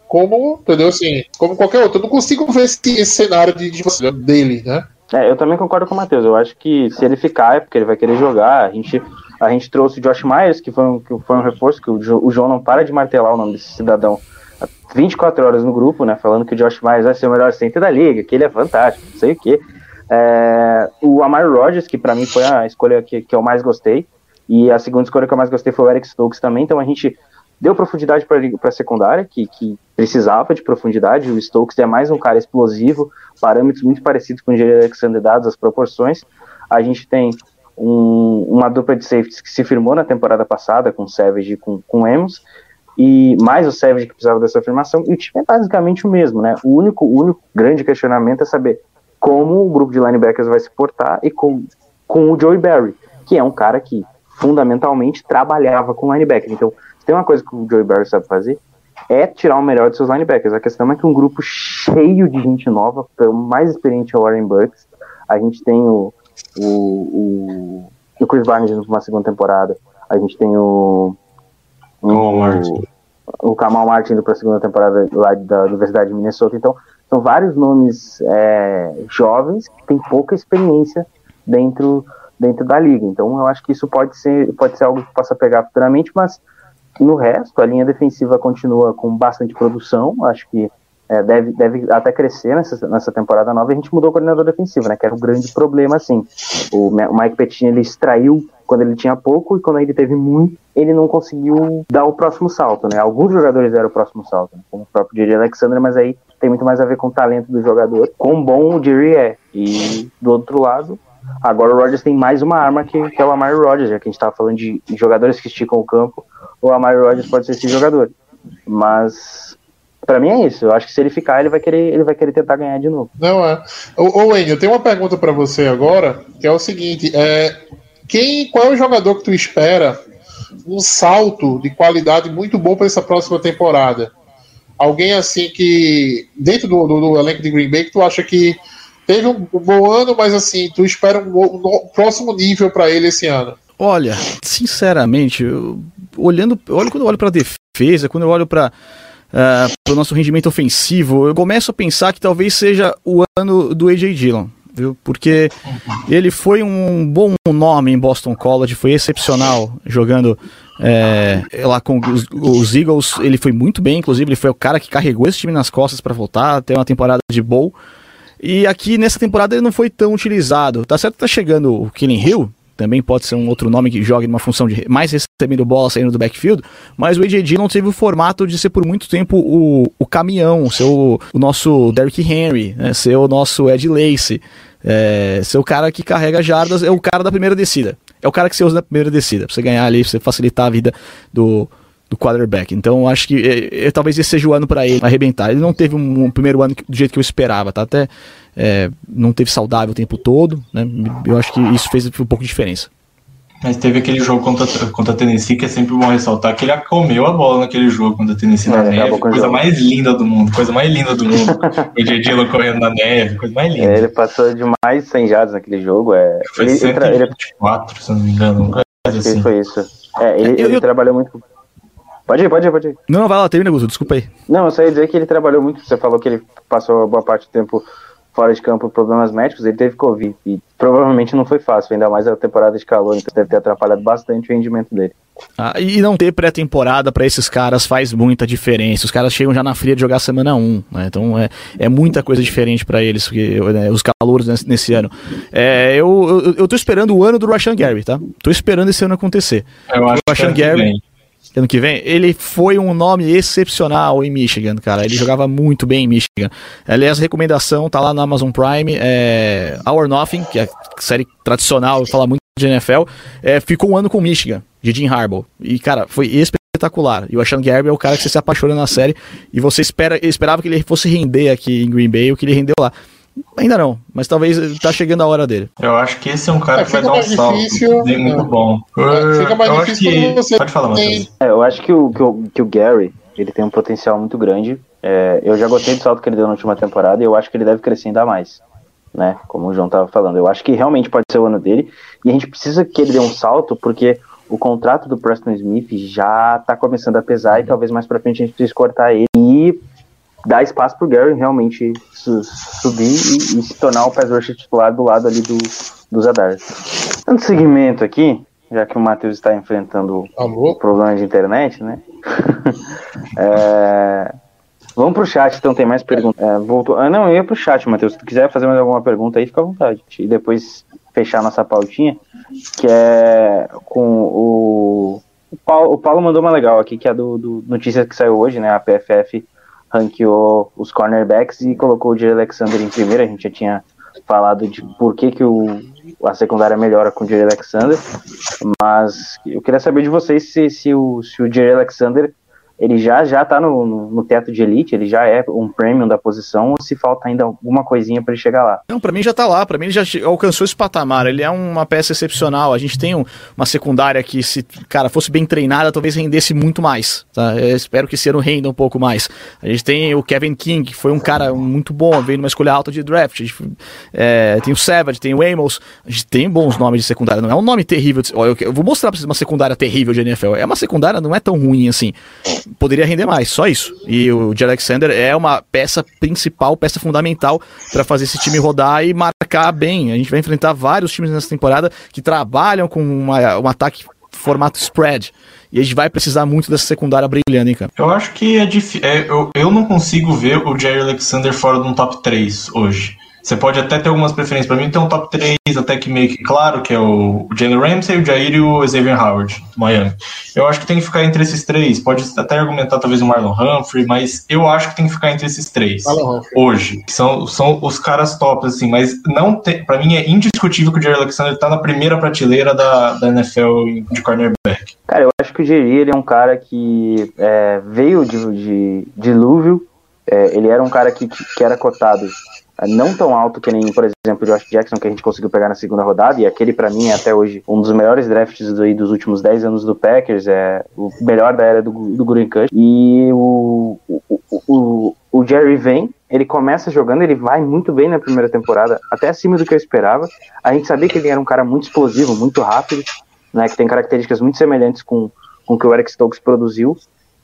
como, entendeu? Assim, como qualquer outro. Eu não consigo ver esse, esse cenário de, de dele, né? É, eu também concordo com o Matheus. Eu acho que se ele ficar é porque ele vai querer jogar. A gente, a gente trouxe o Josh Myers, que foi um, que foi um reforço, que o, o João não para de martelar o nome desse cidadão há 24 horas no grupo, né? Falando que o Josh Myers vai ser o melhor center da liga, que ele é fantástico, não sei o quê. É, o Amari Rodgers, que para mim foi a escolha que, que eu mais gostei, e a segunda escolha que eu mais gostei foi o Eric Stokes também, então a gente deu profundidade para a secundária, que, que precisava de profundidade. O Stokes é mais um cara explosivo, parâmetros muito parecidos com o Jerry Alexander, dados as proporções. A gente tem um, uma dupla de safeties que se firmou na temporada passada, com Savage e com, com Emos, e mais o Savage que precisava dessa afirmação, e o time é basicamente o mesmo, né? O único, único grande questionamento é saber como o grupo de linebackers vai se portar e com, com o Joey Barry, que é um cara que fundamentalmente trabalhava com linebacker. Então, tem uma coisa que o Joey Barry sabe fazer, é tirar o melhor de seus linebackers. A questão é que um grupo cheio de gente nova, o mais experiente é o Warren Bucks, a gente tem o, o, o, o Chris Barnes numa segunda temporada, a gente tem o o, o Kamal Martin indo para a segunda temporada lá da Universidade de Minnesota. Então, são vários nomes é, jovens que têm pouca experiência dentro, dentro da liga. Então, eu acho que isso pode ser, pode ser algo que possa pegar futuramente, mas no resto, a linha defensiva continua com bastante produção. Acho que é, deve, deve até crescer nessa, nessa temporada nova. A gente mudou o coordenador defensivo, né? Que era um grande problema, assim. O, o Mike Pettine, ele extraiu quando ele tinha pouco e quando ele teve muito, ele não conseguiu dar o próximo salto, né? Alguns jogadores deram o próximo salto, né? como o próprio Jerry Alexander, mas aí tem muito mais a ver com o talento do jogador, quão bom o Jerry é. E do outro lado, agora o Rodgers tem mais uma arma que, que é o Amari Rodgers, já que a gente estava falando de, de jogadores que esticam o campo, o Amari Rodgers pode ser esse jogador. Mas para mim é isso. Eu acho que se ele ficar, ele vai querer, ele vai querer tentar ganhar de novo. Não é. Ô, ô Wayne, eu tenho uma pergunta para você agora, que é o seguinte: é, quem, qual é o jogador que tu espera um salto de qualidade muito bom para essa próxima temporada? Alguém assim que dentro do, do, do, elenco de Green Bay que tu acha que teve um, um bom ano, mas assim tu espera um, um próximo nível para ele esse ano? Olha, sinceramente, eu, olhando, olha quando eu olho para defesa, quando eu olho para uh, o nosso rendimento ofensivo, eu começo a pensar que talvez seja o ano do AJ Dillon. Viu? Porque ele foi um bom nome em Boston College, foi excepcional jogando é, lá com os, os, Eagles. Ele foi muito bem, inclusive, ele foi o cara que carregou esse time nas costas para voltar, ter uma temporada de bowl. E aqui nessa temporada ele não foi tão utilizado. Tá certo que tá chegando o Killing Hill, também pode ser um outro nome que jogue numa função de mais recebendo bola saindo do backfield, mas o AJ Dillon teve o formato de ser por muito tempo o, o caminhão, ser o, o nosso Derrick Henry, né, ser o nosso Ed Lace, é, ser o cara que carrega jardas, é o cara da primeira descida. É o cara que você usa na primeira descida, pra você ganhar ali, pra você facilitar a vida do, do quarterback. Então acho que é, é, talvez esse seja o ano para ele arrebentar. Ele não teve um, um, primeiro ano do jeito que eu esperava, tá? Até é, não teve saudável o tempo todo, né? Eu acho que isso fez um pouco de diferença. Mas teve aquele jogo contra, contra a Tennessee que é sempre bom ressaltar que ele comeu a bola naquele jogo contra a Tennessee na neve. Coisa mais linda do mundo, coisa mais linda do mundo. o Jedilo correndo na neve, coisa mais linda. É, ele passou de mais 100 jardas naquele jogo. É, foi ele, 124, ele, se não me engano. Acho assim. que foi isso. É, ele, eu, ele eu... trabalhou muito Pode ir, pode ir, pode ir. Não, vai lá, termina, Guto, desculpa aí. Não, eu só ia dizer que ele trabalhou muito. Você falou que ele passou boa parte do tempo fora de campo por problemas médicos, ele teve Covid. E provavelmente não foi fácil, ainda mais a temporada de calor, então deve ter atrapalhado bastante o rendimento dele. Ah, e não ter pré-temporada para esses caras faz muita diferença. Os caras chegam já na fria de jogar semana 1, né? Então é, é muita coisa diferente para eles, porque, né, os calouros nesse, nesse ano. É, eu, eu, eu, tô esperando o ano do Rashan Gary, tá? Tô esperando esse ano acontecer. Eu acho o Rashan Gary ano que vem, ele foi um nome excepcional em Michigan, cara. Ele jogava muito bem em Michigan. Aliás, recomendação tá lá no Amazon Prime, é Our Nothing, que é a série tradicional, fala muito de NFL, é, ficou um ano com Michigan, de Jim Harbaugh. E, cara, foi espetacular. E o Ashan Garby é o cara que você se apaixona na série e você espera, esperava que ele fosse render aqui em Green Bay, o que ele rendeu lá. Ainda não, mas talvez tá chegando a hora dele. Eu acho que esse é um cara é, que vai dar um salto difícil, muito bom. É, fica mais eu difícil que... você Pode falar, Matheus. É, eu acho que o, que o, que o Gary ele tem um potencial muito grande. É, eu já gostei do salto que ele deu na última temporada e eu acho que ele deve crescer ainda mais. Né? Como o João tava falando. Eu acho que realmente pode ser o ano dele. E a gente precisa que ele dê um salto, porque o contrato do Preston Smith já tá começando a pesar e talvez mais pra frente a gente precise cortar ele. E dar espaço pro Gary realmente su subir e, e, se tornar o pass rusher titular do lado ali do, do Zadar. Dando seguimento aqui, já que o Matheus está enfrentando o problema de internet, né? é... Vamos pro chat, então tem mais perguntas. É, voltou... Ah, não, eu ia pro chat, Matheus. Se tu quiser fazer mais alguma pergunta aí, fica à vontade. E depois fechar nossa pautinha, que é com o. O Paulo, o Paulo mandou uma legal aqui, que é do, do notícia que saiu hoje, né? A PFF ranqueou os cornerbacks e colocou o Jerry Alexander em primeiro. A gente já tinha falado de por que, que o, a secundária melhora com o Jerry Alexander, mas eu queria saber de vocês se, se, o, se o Jerry Alexander ele já já está no, no, teto de elite, ele já é um premium da posição, se falta ainda alguma coisinha para ele chegar lá? Não, para mim já está lá, para mim ele já alcançou esse patamar, ele é uma peça excepcional, a gente tem um, uma secundária que se, cara, fosse bem treinada, talvez rendesse muito mais, tá? Eu espero que esse ano renda um pouco mais. A gente tem o Kevin King, que foi um cara muito bom, veio numa escolha alta de draft, gente, é, tem o Savage, tem o Amos, a gente tem bons nomes de secundária, não é um nome terrível, de, eu, eu vou mostrar para vocês uma secundária terrível de NFL, é uma secundária, não é tão ruim assim, poderia render mais, só isso. E o J. Alexander é uma peça principal, peça fundamental para fazer esse time rodar e marcar bem. A gente vai enfrentar vários times nessa temporada que trabalham com uma, um ataque formato spread. E a gente vai precisar muito dessa secundária brilhando, hein, cara? Eu acho que é difícil. É, eu, eu não consigo ver o Jerry Alexander fora de um top 3 hoje. Você pode até ter algumas preferências. Para mim tem um top 3 até que meio que claro, que é o Jalen Ramsey, o Jair e o Xavier Howard, do Miami. Eu acho que tem que ficar entre esses três. Pode até argumentar talvez o Marlon Humphrey, mas eu acho que tem que ficar entre esses três hoje, que são, são os caras tops, assim. Mas não para mim é indiscutível que o Jerry Alexander tá na primeira prateleira da, da NFL de cornerback. Cara, eu acho que o Jerry ele é um cara que é, veio de, de, de Louisville, é, ele era um cara que, que era cotado não tão alto que nem, por exemplo, o Josh Jackson, que a gente conseguiu pegar na segunda rodada, e aquele para mim é até hoje um dos melhores drafts do, dos últimos 10 anos do Packers, é o melhor da era do, do Green Cut. E o, o, o, o Jerry vem, ele começa jogando, ele vai muito bem na primeira temporada, até acima do que eu esperava. A gente sabia que ele era um cara muito explosivo, muito rápido, né, que tem características muito semelhantes com, com o que o Eric Stokes produziu.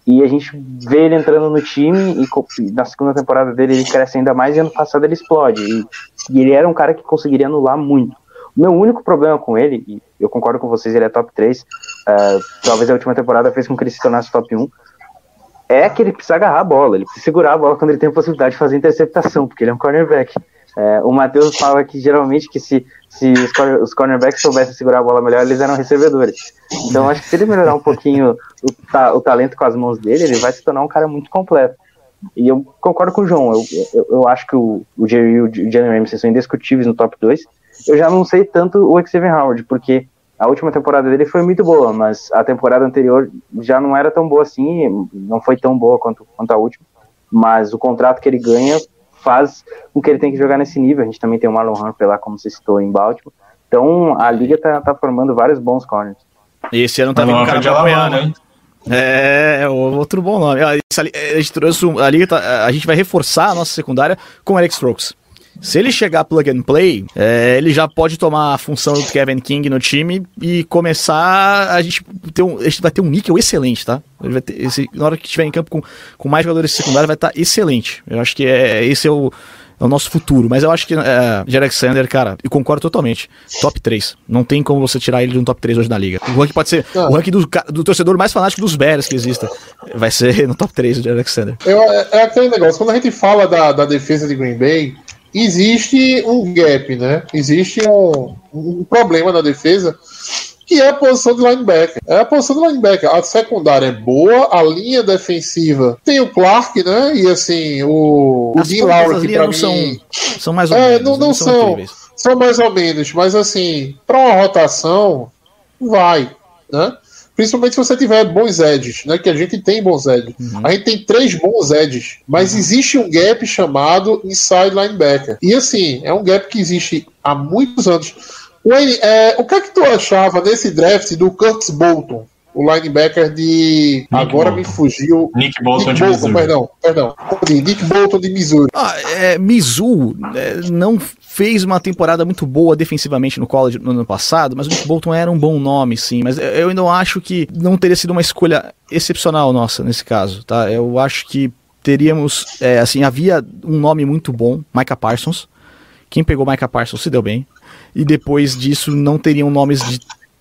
E a gente vê ele entrando no time e na segunda temporada dele ele cresce ainda mais e ano passado ele explode. E, e ele era um cara que conseguiria anular muito. O meu único problema com ele, e eu concordo com vocês, ele é top 3, uh, é, talvez a última temporada fez com que ele se tornasse top 1, é que ele precisa agarrar a bola, ele precisa segurar a bola quando ele tem a possibilidade de fazer interceptação, porque ele é um cornerback. É, o Matheus fala que geralmente que se, se os, os cornerbacks soubessem segurar a bola melhor, eles eram recebedores. Então acho que se ele melhorar um pouquinho o, ta, o talento com as mãos dele, ele vai se tornar um cara muito completo. E eu concordo com o João. Eu, eu, eu acho que o, o Jerry e o Jalen Ramsey são indiscutíveis no top 2. Eu já não sei tanto o Xavier Howard, porque a última temporada dele foi muito boa, mas a temporada anterior já não era tão boa assim, não foi tão boa quanto, quanto a última. Mas o contrato que ele ganha faz com que ele tenha que jogar nesse nível. A gente também tem o Marlon Humphrey lá, como você citou, em Baltimore. Então a liga tá, tá formando vários bons corners. E esse ano tá vindo um cara pra apoiar, né? É, é, outro bom nome. A gente trouxe a liga, tá, a gente vai reforçar a nossa secundária com Alex Strokes. Se ele chegar plug and play, é, ele já pode tomar a função do Kevin King no time e começar a gente ter um, a gente vai ter um níquel excelente, tá? Ele vai ter, esse, na hora que estiver em campo com, com mais jogadores secundários vai estar tá excelente. Eu acho que é, esse é o, é o nosso futuro. Mas eu acho que é, Jared Alexander, cara, eu concordo totalmente. Top 3. Não tem como você tirar ele de um top 3 hoje na liga. O ranking pode ser o ranking do, do torcedor mais fanático dos Bears que exista. Vai ser no top 3 o Jared Alexander. Eu, é, é aquele negócio, quando a gente fala da, da defesa de Green Bay, existe um gap, né? Existe um, um problema na defesa que é a posição de linebacker. É a posição de linebacker. A secundária é boa, a linha defensiva tem o Clark, né? E assim, o, o Dean Lowry, que pra mim. São, são mais ou é, menos. Não, não, não são. São, são mais ou menos, mas assim, para uma rotação, vai, né? Principalmente se você tiver bons edges, né? Que a gente tem bons edges. Uhum. A gente tem três bons edges, mas uhum. existe um gap chamado inside linebacker. E assim, é um gap que existe há muitos anos. Wayne, é, o que é que tu achava nesse draft do Curtis Bolton? O linebacker de. Nick Agora Bolton. me fugiu. Nick Bolton Nick de Bolton, Missouri. Perdão, perdão. Nick Bolton de Missouri. Ah, é, Mizzou é, não fez uma temporada muito boa defensivamente no college no ano passado, mas o Nick Bolton era um bom nome, sim. Mas eu ainda acho que não teria sido uma escolha excepcional nossa nesse caso, tá? Eu acho que teríamos, é, assim, havia um nome muito bom, Micah Parsons. Quem pegou Micah Parsons se deu bem. E depois disso não teriam nomes de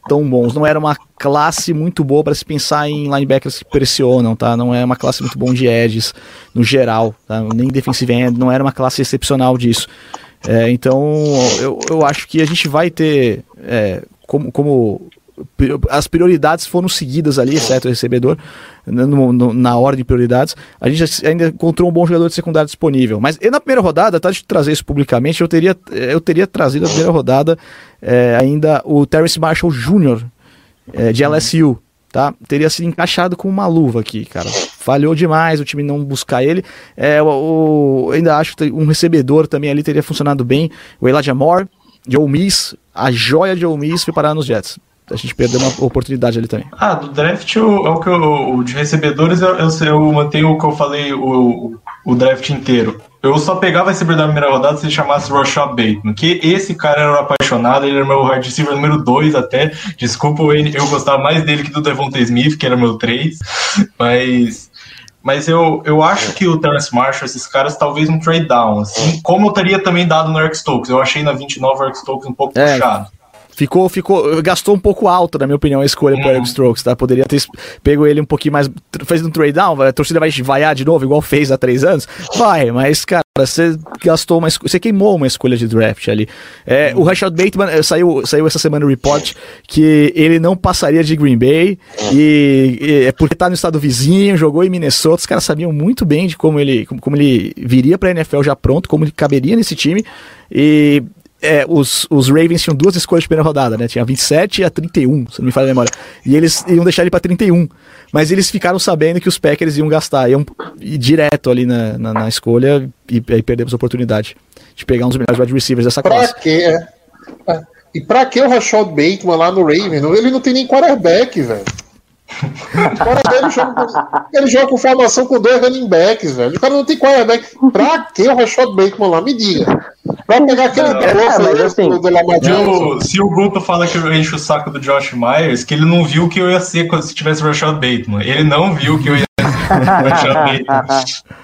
tão bons. Não era uma classe muito boa para se pensar em linebackers que pressionam, tá? Não é uma classe muito bom de edges no geral, tá? Nem defensive end, não era uma classe excepcional disso. É, então, eu, eu acho que a gente vai ter, é, como, como as prioridades foram seguidas ali, exceto o recebedor, no, no, na ordem de prioridades. A gente ainda encontrou um bom jogador de secundário disponível. Mas na primeira rodada, tá de trazer isso publicamente, eu teria, eu teria trazido na primeira rodada é, ainda o Terrence Marshall Jr. É, de LSU. Tá? Teria sido encaixado com uma luva aqui, cara. Falhou demais o time não buscar ele. É, o, o ainda acho que um recebedor também ali teria funcionado bem. O Elijah Moore, Ole Miss, a joia de Ole Miss parar nos Jets a gente perdeu uma oportunidade ali também. Ah, do draft, o, é o que eu, de recebedores, eu, eu, eu mantenho o que eu falei o, o draft inteiro. Eu só pegava esse da primeira rodada se ele chamasse Rashad Bateman, que esse cara era apaixonado, ele era meu wide receiver número 2 até. Desculpa, eu gostava mais dele que do Devonta Smith, que era meu 3. Mas mas eu, eu acho que o Terence Marshall, esses caras, talvez um trade down, assim, como eu teria também dado no Eric Stokes. Eu achei na 29 o Eric Stokes um pouco é, puxado. Ficou, ficou, gastou um pouco alto, na minha opinião, a escolha pro Eric uhum. Strokes, tá? Poderia ter pego ele um pouquinho mais, fez um trade down, a torcida vai vaiar de novo, igual fez há três anos? Vai, mas, cara, você gastou uma você queimou uma escolha de draft ali. É, o Rashad Bateman eh, saiu, saiu essa semana no report que ele não passaria de Green Bay e, e é porque tá no estado vizinho, jogou em Minnesota, os caras sabiam muito bem de como ele, como, como ele viria pra NFL já pronto, como ele caberia nesse time. E é, os, os Ravens tinham duas escolhas de primeira rodada, né? Tinha a 27 e a 31, se não me falha a memória. E eles iam deixar ele pra 31. Mas eles ficaram sabendo que os Packers iam gastar, iam ir direto ali na, na, na escolha e aí perdemos a oportunidade de pegar um dos melhores wide receivers dessa pra classe. Pra quê? É. E pra que o Rashad Bateman lá no Ravens? Ele não tem nem quarterback, velho. ele, joga, ele joga com formação com dois running backs, velho. O cara não tem quarterback. Pra que o Rashad Bateman lá? Me diga. Pra pegar aquele não, é, assim, do Lamar Jackson. Se o Guto fala que eu encho o saco do Josh Myers, que ele não viu que eu ia ser se tivesse o Rashad Bateman. Ele não viu que eu ia ser o Rashad Bateman.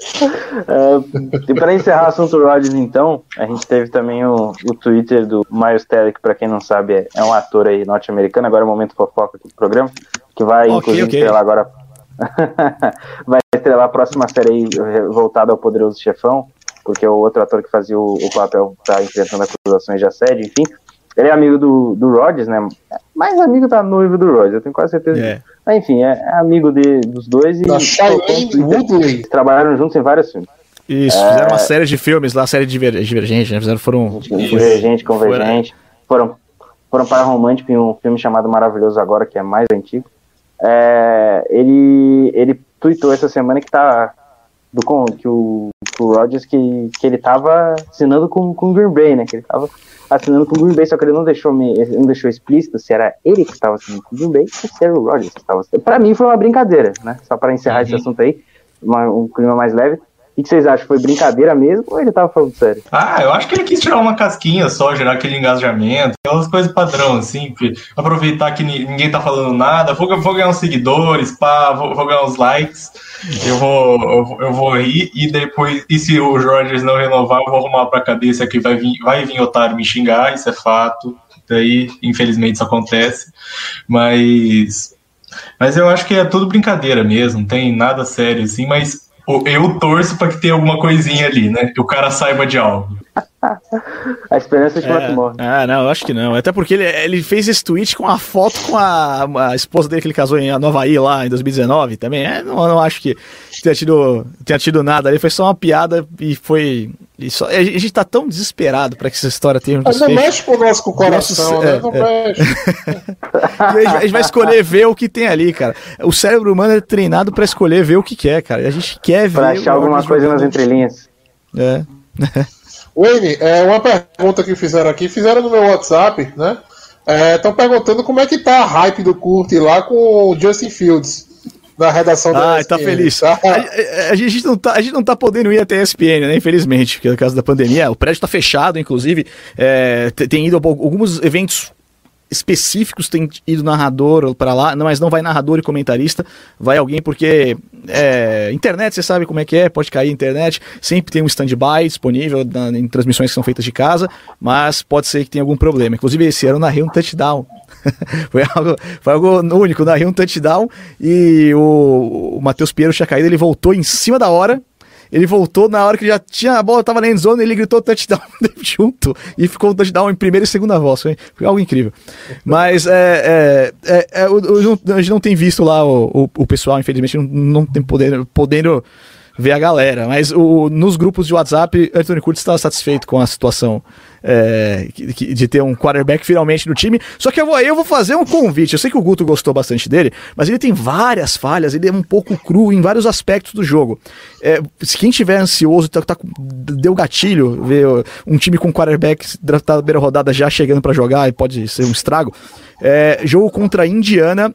Uh, e para encerrar o assunto Rodgers, então, a gente teve também o, o Twitter do Miles Teller, que para quem não sabe é, é, um ator aí norte-americano, agora é o momento fofoca aqui do programa, que vai okay, inclusive okay. estrelar agora vai estrelar a próxima série aí voltada ao Poderoso Chefão, porque o outro ator que fazia o, o papel tá enfrentando acusações de assédio, enfim. Ele é amigo do, do Rogers, né? Mais amigo da noiva do Rogers, eu tenho quase certeza É. disso. Mas, enfim, é, é amigo de, dos dois e Da Shailene Woodley. trabalharam juntos em vários filmes. Isso, fizeram uma série de filmes lá, série diver- divergente, né? Fizeram, foram. Divergente, Convergente. Foram, foram para romântico em um filme chamado Maravilhoso Agora, que é mais antigo. É, ele, ele tweetou essa semana que tá. Do, que o, o Rodgers que, que ele tava assinando com, com o Green Bay, né? Que ele tava assinando com o Green Bay, só que ele não deixou, me, não deixou explícito se era ele que estava assinando com o Green Bay ou se era o Rodgers que estava assinando. Pra mim foi uma brincadeira, né? Só para encerrar esse assunto aí, uma- um clima mais leve. O que vocês acham? Foi brincadeira mesmo ou ele tava falando sério? Ah, eu acho que ele quis tirar uma casquinha só, gerar aquele engajamento, aquelas coisas padrão, assim, aproveitar que ni- ninguém tá falando nada, vou, vou ganhar uns seguidores, pá, vou, vou ganhar uns likes, eu vou, eu, vou- rir e depois, e se o Rogers não renovar, eu vou arrumar pra cabeça que vai vir, vai vir otário me xingar, isso é fato, daí, infelizmente, isso acontece, mas, mas eu acho que é tudo brincadeira mesmo, não tem nada sério, assim, mas eu torço pra que tenha alguma coisinha ali, né, que o cara saiba de algo. A esperança de é. morre. Ah, não, eu acho que não. Até porque ele, ele fez esse tweet com a foto com a, a esposa dele que ele casou em Nova Havaí lá em 2019 também. É, não, eu não acho que tenha tido, tenha tido nada ali. Foi só uma piada e foi. E só, a gente tá tão desesperado pra que essa história tenha um Mas não desfecho. mexe com o coração, Nossa, né? é, Não é. mexe. A gente- a gente vai escolher ver o que tem ali, cara. O cérebro humano é treinado pra escolher ver o que quer, cara. E a gente quer ver. Pra achar alguma coisa nas entrelinhas. É. Wayne, é uma pergunta que fizeram aqui, fizeram no meu WhatsApp, né? Estão perguntando como é que tá a hype do Kurt lá com o Justin Fields na redação da Ah, tá ESPN, feliz. tá? A, a- a gente não tá, a gente não tá podendo ir até a ESPN, né? Infelizmente, porque no caso da pandemia, o prédio tá fechado, inclusive. é, te- tem ido a alguns eventos específicos, tem ido narrador pra lá, mas não vai narrador e comentarista, vai alguém porque é, internet, você sabe como é que é, pode cair a internet, sempre tem um stand-by disponível na- em transmissões que são feitas de casa, mas pode ser que tenha algum problema. Inclusive, esse ano narrei um touchdown. foi, algo, foi algo único, narrei um touchdown e o, o Matheus Pinheiro tinha caído, ele voltou em cima da hora. Ele voltou na hora que já tinha a bola, tava na endzone, ele gritou touchdown junto e ficou o touchdown em primeira e segunda voz. Foi, algo incrível. Mas é, é, é, é, o- o- a gente não tem visto lá o, o, o pessoal, infelizmente, não, não tem poder, podendo ver a galera. Mas o, nos grupos de WhatsApp, Anthony Curtis está satisfeito com a situação é, de ter um quarterback finalmente no time. Só que eu vou, eu vou fazer um convite. Eu sei que o Guto gostou bastante dele, mas ele tem várias falhas, ele é um pouco cru em vários aspectos do jogo. É, se quem tiver ansioso, tá, tá deu gatilho, ver um time com quarterback draftado na primeira rodada já chegando para jogar e pode ser um estrago. É, jogo contra a Indiana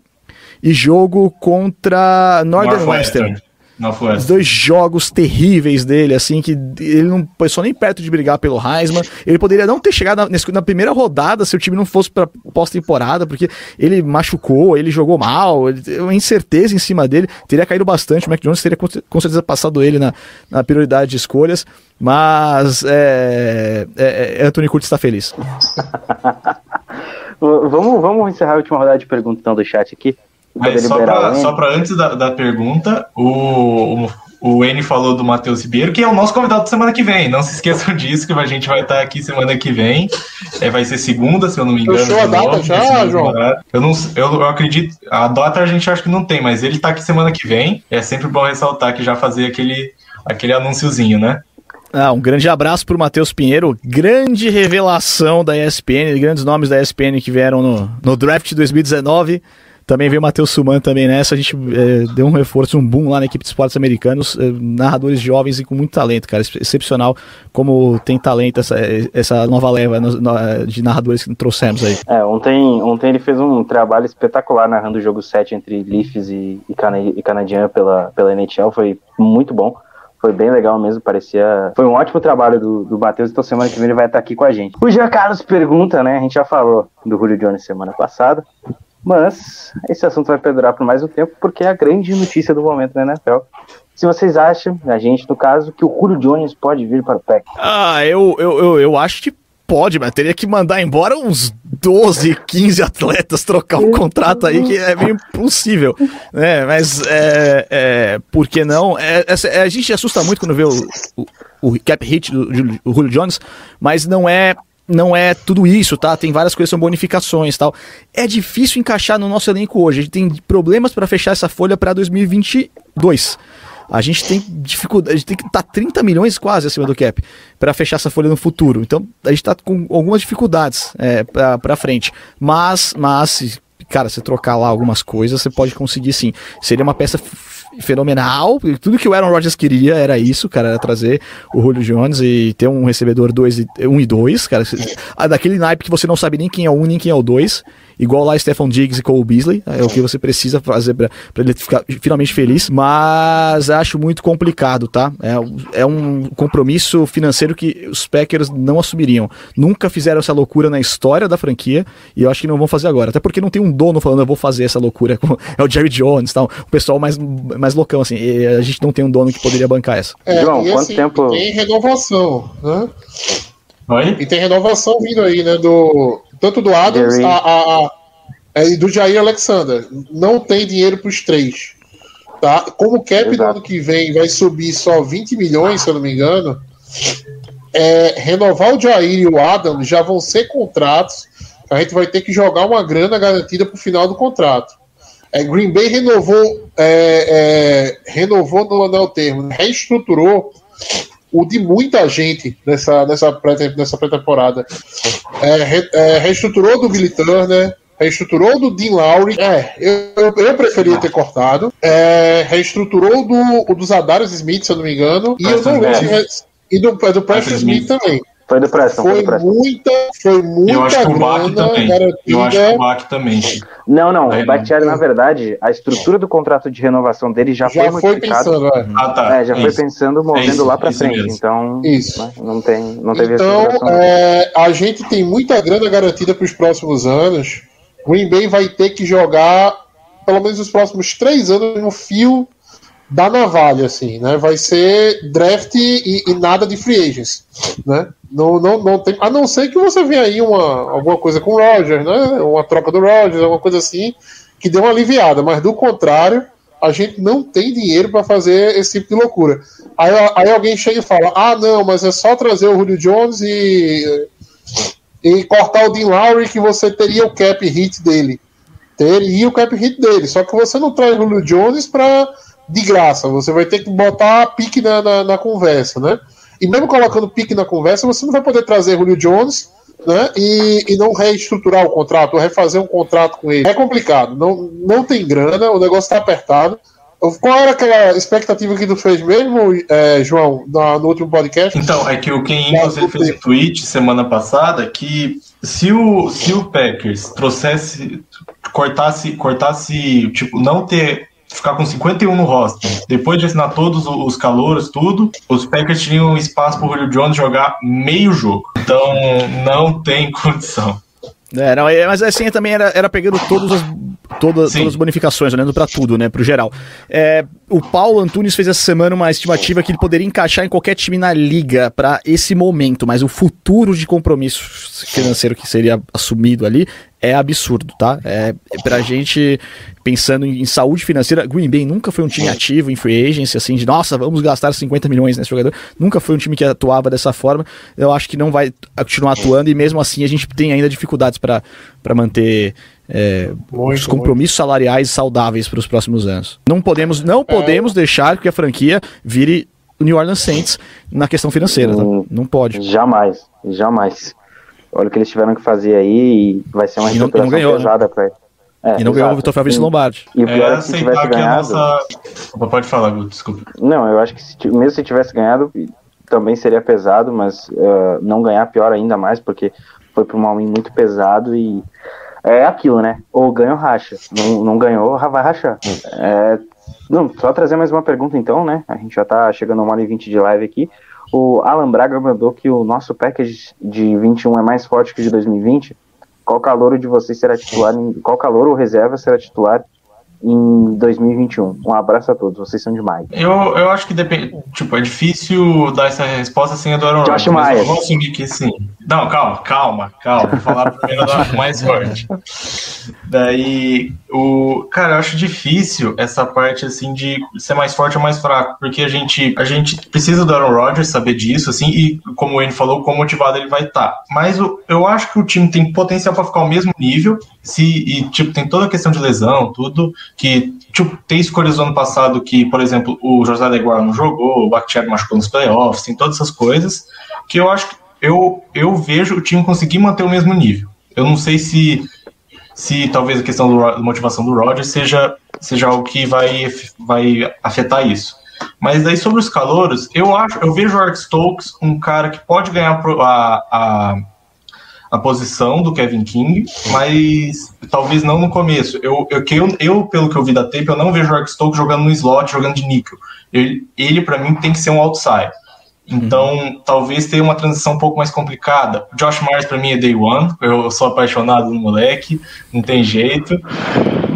e jogo contra Northwestern. Os Northwestern. dois jogos terríveis dele, assim, que ele não passou nem perto de brigar pelo Heisman. Ele poderia não ter chegado na, na primeira rodada se o time não fosse pra pós-temporada, porque ele machucou, ele jogou mal, ele, uma incerteza em cima dele. Teria caído bastante. O Mac Jones teria com, com certeza passado ele na, na prioridade de escolhas. Mas é, é, é, Anthony Curtis está feliz. Vamos, vamos encerrar a última rodada de perguntas então, do chat aqui. Mas só o pra antes da, da pergunta, o, o, o N falou do Matheus Ribeiro, que é o nosso convidado da semana que vem. Não se esqueçam disso, que a gente vai estar aqui semana que vem. É, vai ser segunda, se eu não me engano. Fechou a de data novo, já, João? Eu, não, eu, eu acredito. A data a gente acha que não tem, mas ele tá aqui semana que vem. É sempre bom ressaltar que já fazer aquele, aquele anúnciozinho, né? Ah, um grande abraço pro Matheus Pinheiro, grande revelação da ESPN, grandes nomes da ESPN que vieram no, no draft 2019. Também veio o Matheus Suman também nessa. A gente eh, deu um reforço, um boom lá na equipe de esportes americanos. eh, narradores jovens e com muito talento, cara. Ex- Excepcional como tem talento essa, essa nova leva de narradores que trouxemos aí. É, ontem, ontem ele fez um trabalho espetacular narrando o jogo 7 entre Leafs e, e, Cana e Canadian pela, pela NHL. Foi muito bom. Foi bem legal mesmo, parecia. Foi um ótimo trabalho do, do Matheus, então semana que vem ele vai estar aqui com a gente. O Jean Carlos pergunta, né? A gente já falou do Julio Jones semana passada, mas esse assunto vai perdurar por mais um tempo, porque é a grande notícia do momento na NFL. Se vocês acham, a gente no caso, que o Julio Jones pode vir para o PEC. Ah, eu, eu, eu, eu acho que Pode, mas teria que mandar embora uns 12, 15 atletas, trocar um contrato aí que é meio impossível. Né? Mas é, é, por que não? É, é, a gente assusta muito quando vê o, o, o cap hit do Julio Jones, mas não é não é tudo isso, tá? Tem várias coisas, são bonificações tal. É difícil encaixar no nosso elenco hoje. A gente tem problemas para fechar essa folha para 2022. A gente tem dificuldade, a gente tem que estar tá 30 milhões quase acima do cap para fechar essa folha no futuro. Então a gente está com algumas dificuldades é, para frente. Mas, mas, cara, se trocar lá algumas coisas, você pode conseguir sim. Seria uma peça fenomenal. Tudo que o Aaron Rodgers queria era isso, cara, era trazer o Julio Jones e ter um recebedor 1 um e 2, cara. Daquele naipe que você não sabe nem quem é o 1 um, nem quem é o 2. Igual lá Stefan Diggs e Cole Beasley. É o que você precisa fazer para ele ficar finalmente feliz. Mas acho muito complicado, tá? É, é um compromisso financeiro que os Packers não assumiriam. Nunca fizeram essa loucura na história da franquia e eu acho que não vão fazer agora. Até porque não tem um dono falando, eu vou fazer essa loucura. É o Jerry Jones, tal. o pessoal mais, mais loucão, assim. a gente não tem um dono que poderia bancar essa. É, João, quanto assim, tempo. Tem renovação, né? Oi? E tem renovação vindo aí, né? Do, tanto do Adams a, a, a, e do Jair Alexander. Não tem dinheiro para os três. Tá? Como o cap do ano que vem vai subir só 20 milhões, se eu não me engano, é, renovar o Jair e o Adams já vão ser contratos. A gente vai ter que jogar uma grana garantida para o final do contrato. É, Green Bay renovou, é, é, renovou no anel termo, reestruturou o de muita gente nessa, nessa pré-temporada. Nessa pré é, re, é, reestruturou do Billy Turner, reestruturou do Dean Lowry. É, eu, eu preferia ter cortado. É, reestruturou do, do Zadarius Smith, se eu não me engano. E eu não lembro. E do, do Preston Smith também. Foi do Preston. Foi, foi do Preston. muita, foi muita eu acho que o Bach também. Garantida. Eu acho que o Bach também. Não, não. Aí, o Bakhtiari, na verdade, a estrutura do contrato de renovação dele já, já foi, pensando. É. Ah, tá. É, já isso. foi pensando, movendo isso, lá para frente. Mesmo. Então, isso. Né, não tem, não teve Então, é, a gente tem muita grana garantida para os próximos anos. Green Bay vai ter que jogar pelo menos os próximos três anos no fio da navalha, assim, né? Vai ser draft e, e, nada de free agents, né? Não, não, não tem, a não ser que você venha aí uma, alguma coisa com o Roger, né? Uma troca do Roger, alguma coisa assim, que dê uma aliviada, mas do contrário, a gente não tem dinheiro para fazer esse tipo de loucura. Aí, aí alguém chega e fala: ah, não, mas é só trazer o Julio Jones e, e cortar o Dean Lowry que você teria o cap hit dele. Teria o cap hit dele, só que você não traz o Julio Jones para de graça. Você vai ter que botar pique na, na, na, conversa, né? E mesmo colocando pique na conversa, você não vai poder trazer Julio Jones né, e, e não reestruturar o contrato, ou refazer um contrato com ele. É complicado, não, não tem grana, o negócio está apertado. Qual era aquela expectativa que tu fez mesmo, é, João, no, no, último podcast? Então, é que o Ken Ingles fez um tweet semana passada que se o, se o Packers trouxesse, cortasse, cortasse, tipo, não ter ficar com 51 no roster, depois de assinar todos os calouros, tudo, os Packers tinham espaço para o Julio Jones jogar meio jogo. Então não tem condição. É, não, é, mas assim também era, era pegando todas as, todas, todas as bonificações, olhando para tudo, né, pro geral. É, o Paulo Antunes fez essa semana uma estimativa que ele poderia encaixar em qualquer time na liga para esse momento, mas o futuro de compromisso financeiro que seria assumido ali é absurdo, tá? É, é pra gente, pensando em, saúde financeira, Green Bay nunca foi um time ativo em free agency, assim, de nossa, vamos gastar 50 milhões nesse jogador. Nunca foi um time que atuava dessa forma. Eu acho que não vai continuar atuando e mesmo assim a gente tem ainda dificuldades para manter é, muito, os compromissos muito. salariais saudáveis para os próximos anos. Não podemos, não podemos é. deixar que a franquia vire New Orleans Saints na questão financeira, tá? Hum, Não pode. Jamais, jamais. Olha o que eles tiveram que fazer aí e vai ser uma não ganhou, né? pesada né? para é, e não ganhou o Vitor Fabrício Lombardi. E o pior é, é que se tivesse ganhado. Nossa... Pode falar, Guto, desculpa. Não, eu acho que se, mesmo se tivesse ganhado, também seria pesado, mas uh, não ganhar pior ainda mais, porque foi para um win muito pesado e é aquilo, né? Ou ganha ou racha. Não, não ganhou, vai rachar. É, não, só trazer mais uma pergunta então, né? A gente já tá chegando a uma hora e vinte de live aqui. O Alan Braga mandou que o nosso package de 21 é mais forte que o de 2020. Qual calor de vocês será titular? Qual calor ou reserva será titular em 2021. Um abraço a todos, vocês são demais. Eu, eu acho que depende. Tipo, é difícil dar essa resposta sem a do Aaron Josh Rodgers. mas Myers. eu Vou assumir que sim. Não, calma, calma, calma. Vou falar primeiro da mais forte. Daí, o. Cara, eu acho difícil essa parte assim de ser mais forte ou mais fraco. Porque a gente, a gente precisa do Aaron Rodgers saber disso, assim, e como o Wayne falou, quão motivado ele vai estar. Mas o- eu acho que o time tem potencial para ficar ao mesmo nível. Se, e, tipo, tem toda a questão de lesão, tudo que tipo, tem escolhas do ano passado que, por exemplo, o José Adeguar não jogou, o Bakhtiari machucou nos playoffs, tem todas essas coisas que eu acho que eu, eu vejo o time conseguir manter o mesmo nível. Eu não sei se, se talvez a questão da motivação do Rodgers seja, seja algo que vai, vai afetar isso. Mas daí sobre os calouros, eu acho, eu vejo o Art Stokes um cara que pode ganhar a, a, a posição do Kevin King, mas talvez não no começo. Eu, eu, eu, eu, pelo que eu vi da tape, eu não vejo o Stokes jogando no slot, jogando de níquel. Ele, ele para mim, tem que ser um outside. Então, talvez tenha uma transição um pouco mais complicada. O Josh Myers, para mim, é day one. Eu sou apaixonado no moleque, não tem jeito.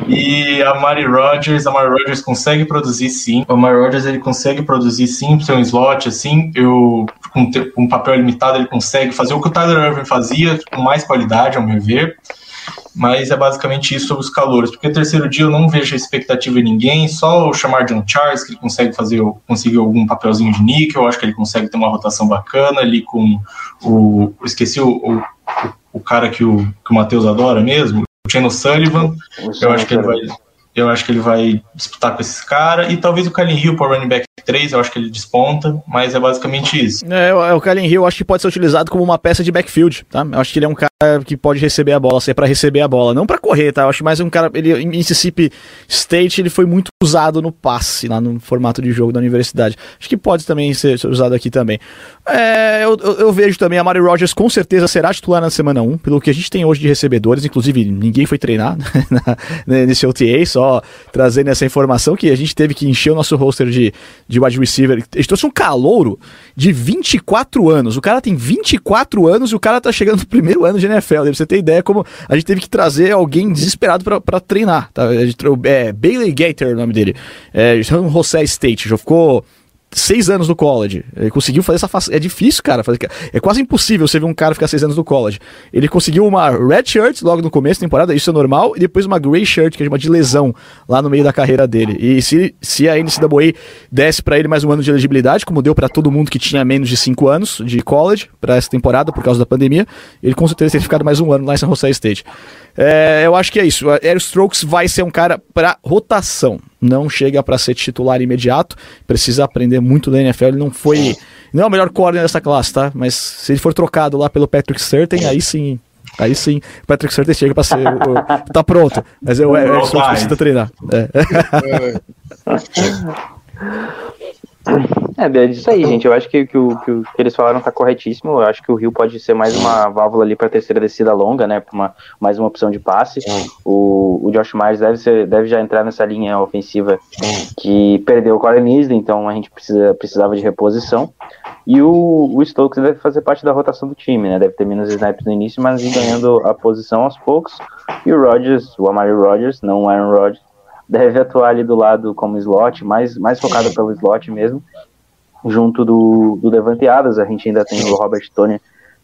E a Mari Rogers, a Mari Rogers consegue produzir sim. O Mari Rogers ele consegue produzir sim pro seu slot, assim. Eu, com um papel limitado, ele consegue fazer o que o Tyler Irving fazia, com mais qualidade, ao meu ver. Mas é basicamente isso sobre os calores. Porque terceiro dia eu não vejo expectativa em ninguém, só o chamar John Charles, que ele consegue fazer conseguir algum papelzinho de níquel. Eu acho que ele consegue ter uma rotação bacana ali com o. Esqueci o, o, o cara que o, que o Matheus adora mesmo, o Cheno Sullivan. Eu acho que ele vai. Eu acho que ele vai disputar com esses caras. E talvez o Kalin Hill para running back 3, eu acho que ele desponta, mas é basicamente isso. É, o- o Kalin Hill eu acho que pode ser utilizado como uma peça de backfield, tá? Eu acho que ele é um cara que pode receber a bola, ser para receber a bola, não para correr, tá? Eu acho mais um cara, ele em Mississippi State ele foi muito usado no passe, lá no formato de jogo da universidade. Acho que pode também ser, usado aqui também. É, eu, eu- eu vejo também a Mari Rogers com certeza será titular na semana 1, pelo que a gente tem hoje de recebedores, inclusive ninguém foi treinar na- nesse OTA, só trazendo essa informação que a gente teve que encher o nosso roster de, de wide receiver. Gente trouxe um calouro de 24 anos. O cara tem 24 anos e o cara tá chegando no primeiro ano de NFL. Pra você ter ideia como a gente teve que trazer alguém desesperado pra treinar. Tá? É, Bailey Gator é o nome dele. É, José State. Já ficou seis anos no college. Ele conseguiu fazer essa. É difícil, cara. Fazer... É quase impossível você ver um cara ficar seis anos no college. Ele conseguiu uma red shirt logo no começo da temporada, isso é normal, e depois uma gray shirt, que é uma de lesão, lá no meio da carreira dele. E se, se a NCAA desse pra ele mais um ano de elegibilidade, como deu pra todo mundo que tinha menos de cinco anos de college pra essa temporada, por causa da pandemia, ele com certeza teria ficado mais um ano lá em San Jose State. É, eu acho que é isso. Aero Strokes vai ser um cara pra rotação. Não chega pra ser titular imediato. Precisa aprender muito da NFL. Ele não foi. Não é o melhor corner dessa classe, tá? Mas se ele for trocado lá pelo Patrick Surtain, aí sim. Aí sim, o Patrick Surtain chega pra ser. O, tá pronto. Mas eu, o Aero Strokes precisa treinar. É. É, é disso aí, gente. Eu acho que, que, o, que o que eles falaram tá corretíssimo. Eu acho que o Rio pode ser mais uma válvula ali para terceira descida longa, né? Pra uma, mais uma opção de passe. O, o Josh Myers deve, ser, deve já entrar nessa linha ofensiva que perdeu o Corey Nisden, então a gente precisa, precisava de reposição. E o, o Stokes deve fazer parte da rotação do time, né? Deve ter menos snaps no início, mas ir ganhando a posição aos poucos. E o Rodgers, o Amari Rodgers, não o Aaron Rodgers, deve atuar ali do lado como slot, mais, mais focado pelo slot mesmo, junto do, do Devante Adams. A gente ainda tem o Robert Tony,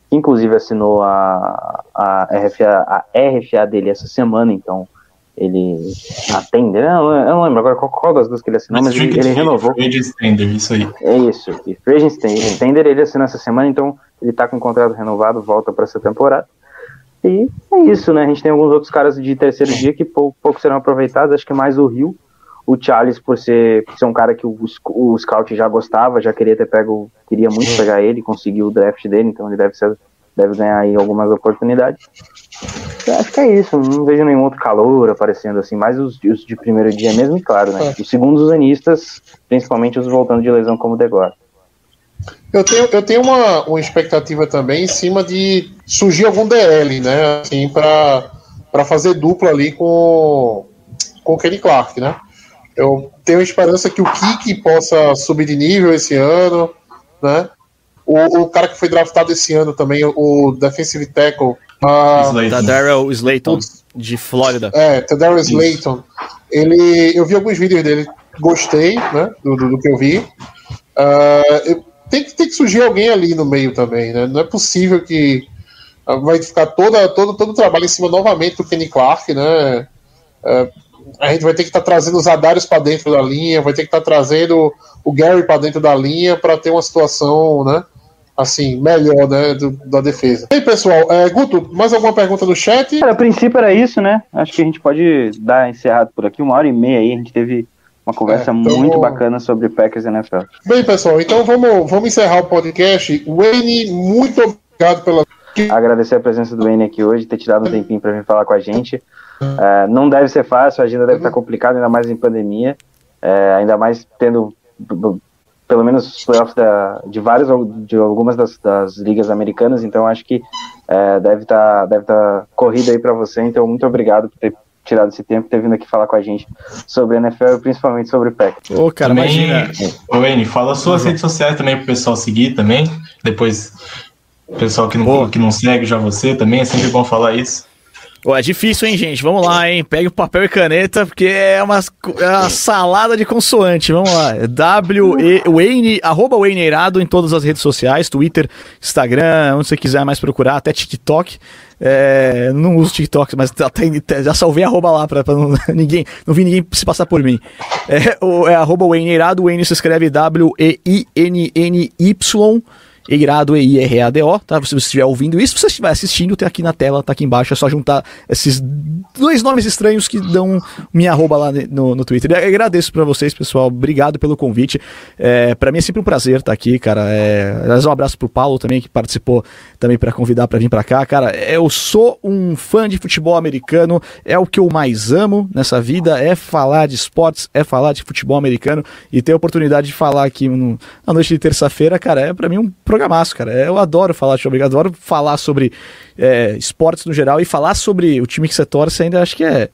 que inclusive assinou a, a, RFA, a RFA dele essa semana, então ele atende. né? Eu não, lembro agora qual, qual das duas que ele assinou, mas ele, ele renovou. Free Standard, isso aí. É isso. E Free Extender ele assinou essa semana, então ele tá com o contrato renovado, volta para essa temporada. E é isso, né? A gente tem alguns outros caras de terceiro dia que pouco, pouco serão aproveitados, acho que mais o Rio. O Charles, por ser, por ser um cara que o, o Scout já gostava, já queria ter pego, queria muito pegar ele, conseguiu o draft dele, então ele deve, ser, deve ganhar aí algumas oportunidades. Eu acho que é isso, não vejo nenhum outro calor aparecendo assim, mais os, os de primeiro dia mesmo, e claro, né? Os segundos os anistas, principalmente os voltando de lesão como o Degor. Eu tenho, eu tenho uma, uma expectativa também em cima de surgir algum DL, né? Assim, para fazer dupla ali com, com o Kenny Clark, né? Eu tenho esperança que o Kiki possa subir de nível esse ano, né? O, o cara que foi draftado esse ano também, o defensive tackle. ah, Da Daryl Slayton, de Flórida. é, Tadarius Slayton. ele, eu vi alguns vídeos dele, gostei, né, do, do, do que eu vi. Uh, eu, tem, que, tem que surgir alguém ali no meio também, né? Não é possível que uh, vai ficar toda, todo, todo o trabalho em cima novamente do Kenny Clark, né? Uh, a gente vai ter que estar tá trazendo os Adários para dentro da linha, vai ter que estar tá trazendo o Gary para dentro da linha para ter uma situação, né? Assim, melhor, né? Do, da defesa. E aí, pessoal, é, Guto, mais alguma pergunta no chat? Cara, a princípio era isso, né? Acho que a gente pode dar encerrado por aqui, uma hora e meia aí. A gente teve uma conversa é, então... muito bacana sobre Packers e NFL. Bem, pessoal, então vamos, vamos encerrar o podcast. Wayne, muito obrigado pela. Agradecer a presença do Wayne aqui hoje, ter tirado um tempinho para vir falar com a gente. É, não deve ser fácil, a agenda deve estar complicada, ainda mais em pandemia, é, ainda mais tendo pelo menos os playoffs da, de vários de algumas das, das ligas americanas, então acho que é, deve estar tá, deve tá corrida aí para você, então muito obrigado por ter tirado esse tempo e ter vindo aqui falar com a gente sobre NFL e principalmente sobre o PEC. Ô, cara, também, imagina. Ô, Eni, fala suas uhum. redes sociais também pro pessoal seguir também, depois o pessoal que não, que não segue já você também, é sempre bom falar isso. Pô, é difícil, hein, gente? Vamos lá, hein? Pegue o papel e caneta, porque é uma, é uma salada de consoante. Vamos lá. W Wayne, arroba Wayne Eirado em todas as redes sociais, Twitter, Instagram, onde você quiser mais procurar, até TikTok. É, não uso TikTok, mas até, já salvei arroba lá pra, pra não, ninguém, não vi ninguém se passar por mim. É, o, é arroba Wayne Eirado, Wayne se escreve W-E-I-N-N-Y. Eirado, E-I-R-A-D-O, tá? Se você estiver ouvindo isso, se você estiver assistindo, tem aqui na tela, tá aqui embaixo, é só juntar esses dois nomes estranhos que dão minha arroba lá no, no Twitter. Eu agradeço para vocês, pessoal, obrigado pelo convite. É, para mim é sempre um prazer estar tá aqui, cara. É, um abraço pro Paulo também, que participou também para convidar para vir para cá. Cara, eu sou um fã de futebol americano, é o que eu mais amo nessa vida, é falar de esportes, é falar de futebol americano e ter a oportunidade de falar aqui no, na noite de terça-feira, cara, é para mim um programaço, cara. Eu adoro falar sobre, adoro falar sobre é, esportes no geral e falar sobre o time que você torce ainda acho que é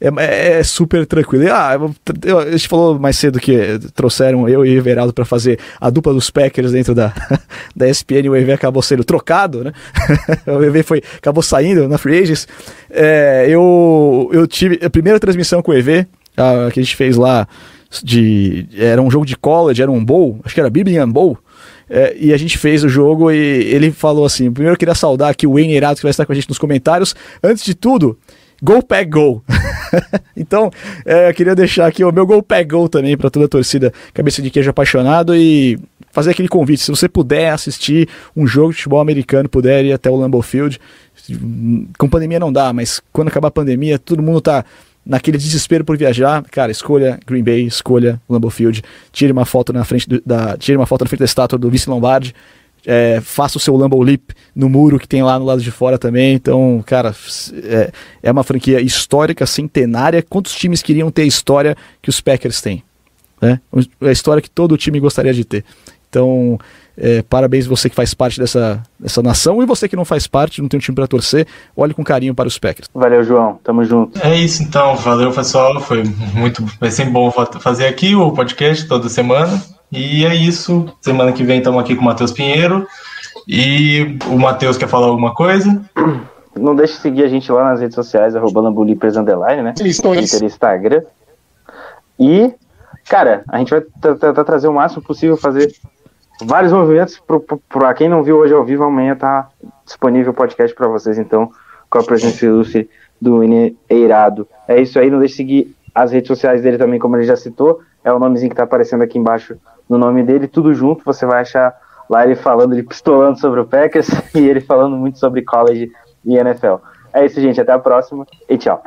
é, é, é, super tranquilo. Ah, eu, a gente falou mais cedo que trouxeram eu e o Everaldo para fazer a dupla dos Packers dentro da, da ESPN e o EV acabou sendo trocado, né? o EV foi, acabou saindo na Free Agents. É, eu, eu tive a primeira transmissão com o EV, a, que a gente fez lá, de, era um jogo de college, era um bowl, acho que era Birmingham Bowl. É, e a gente fez o jogo e ele falou assim: primeiro eu queria saudar aqui o Wayne Irato que vai estar com a gente nos comentários. Antes de tudo, Go Pack Go. então, é, eu queria deixar aqui o meu Go Pack Go também para toda a torcida Cabeça de Queijo apaixonado e fazer aquele convite. Se você puder assistir um jogo de futebol americano, puder ir até o Lambeau Field. Com pandemia não dá, mas quando acabar a pandemia, todo mundo tá naquele desespero por viajar, cara, escolha Green Bay, escolha Lambeau Field, tire uma foto na frente do, da, tire uma foto na frente da estátua do Vice Lombardi é, faça o seu Lambo Leap no muro que tem lá no lado de fora também. Então, cara, é, é uma franquia histórica, centenária. Quantos times queriam ter a história que os Packers têm? Né? A história que todo time gostaria de ter. Então, é, parabéns você que faz parte dessa, dessa nação e você que não faz parte, não tem um time para torcer, olhe com carinho para os Packers. Valeu, João. Tamo junto. É isso então. Valeu, pessoal. Foi muito, vai ser bom fazer aqui o podcast toda semana. E é isso. Semana que vem estamos aqui com o Matheus Pinheiro. E o Matheus quer falar alguma coisa? Não deixe de seguir a gente lá nas redes sociais, arroba Lambulipers Underline, né? Twitter e Instagram. E, cara, a gente vai tentar trazer o máximo possível, fazer vários movimentos. Para quem não viu hoje ao vivo, amanhã tá disponível o podcast para vocês, então, com a presença ilustre do Eirado. É isso aí, não deixe de seguir as redes sociais dele também, como ele já citou. É o nomezinho que tá aparecendo aqui embaixo no nome dele, tudo junto, você vai achar lá ele falando, ele pistolando sobre o Packers e ele falando muito sobre college e NFL. É isso, gente, até a próxima e tchau.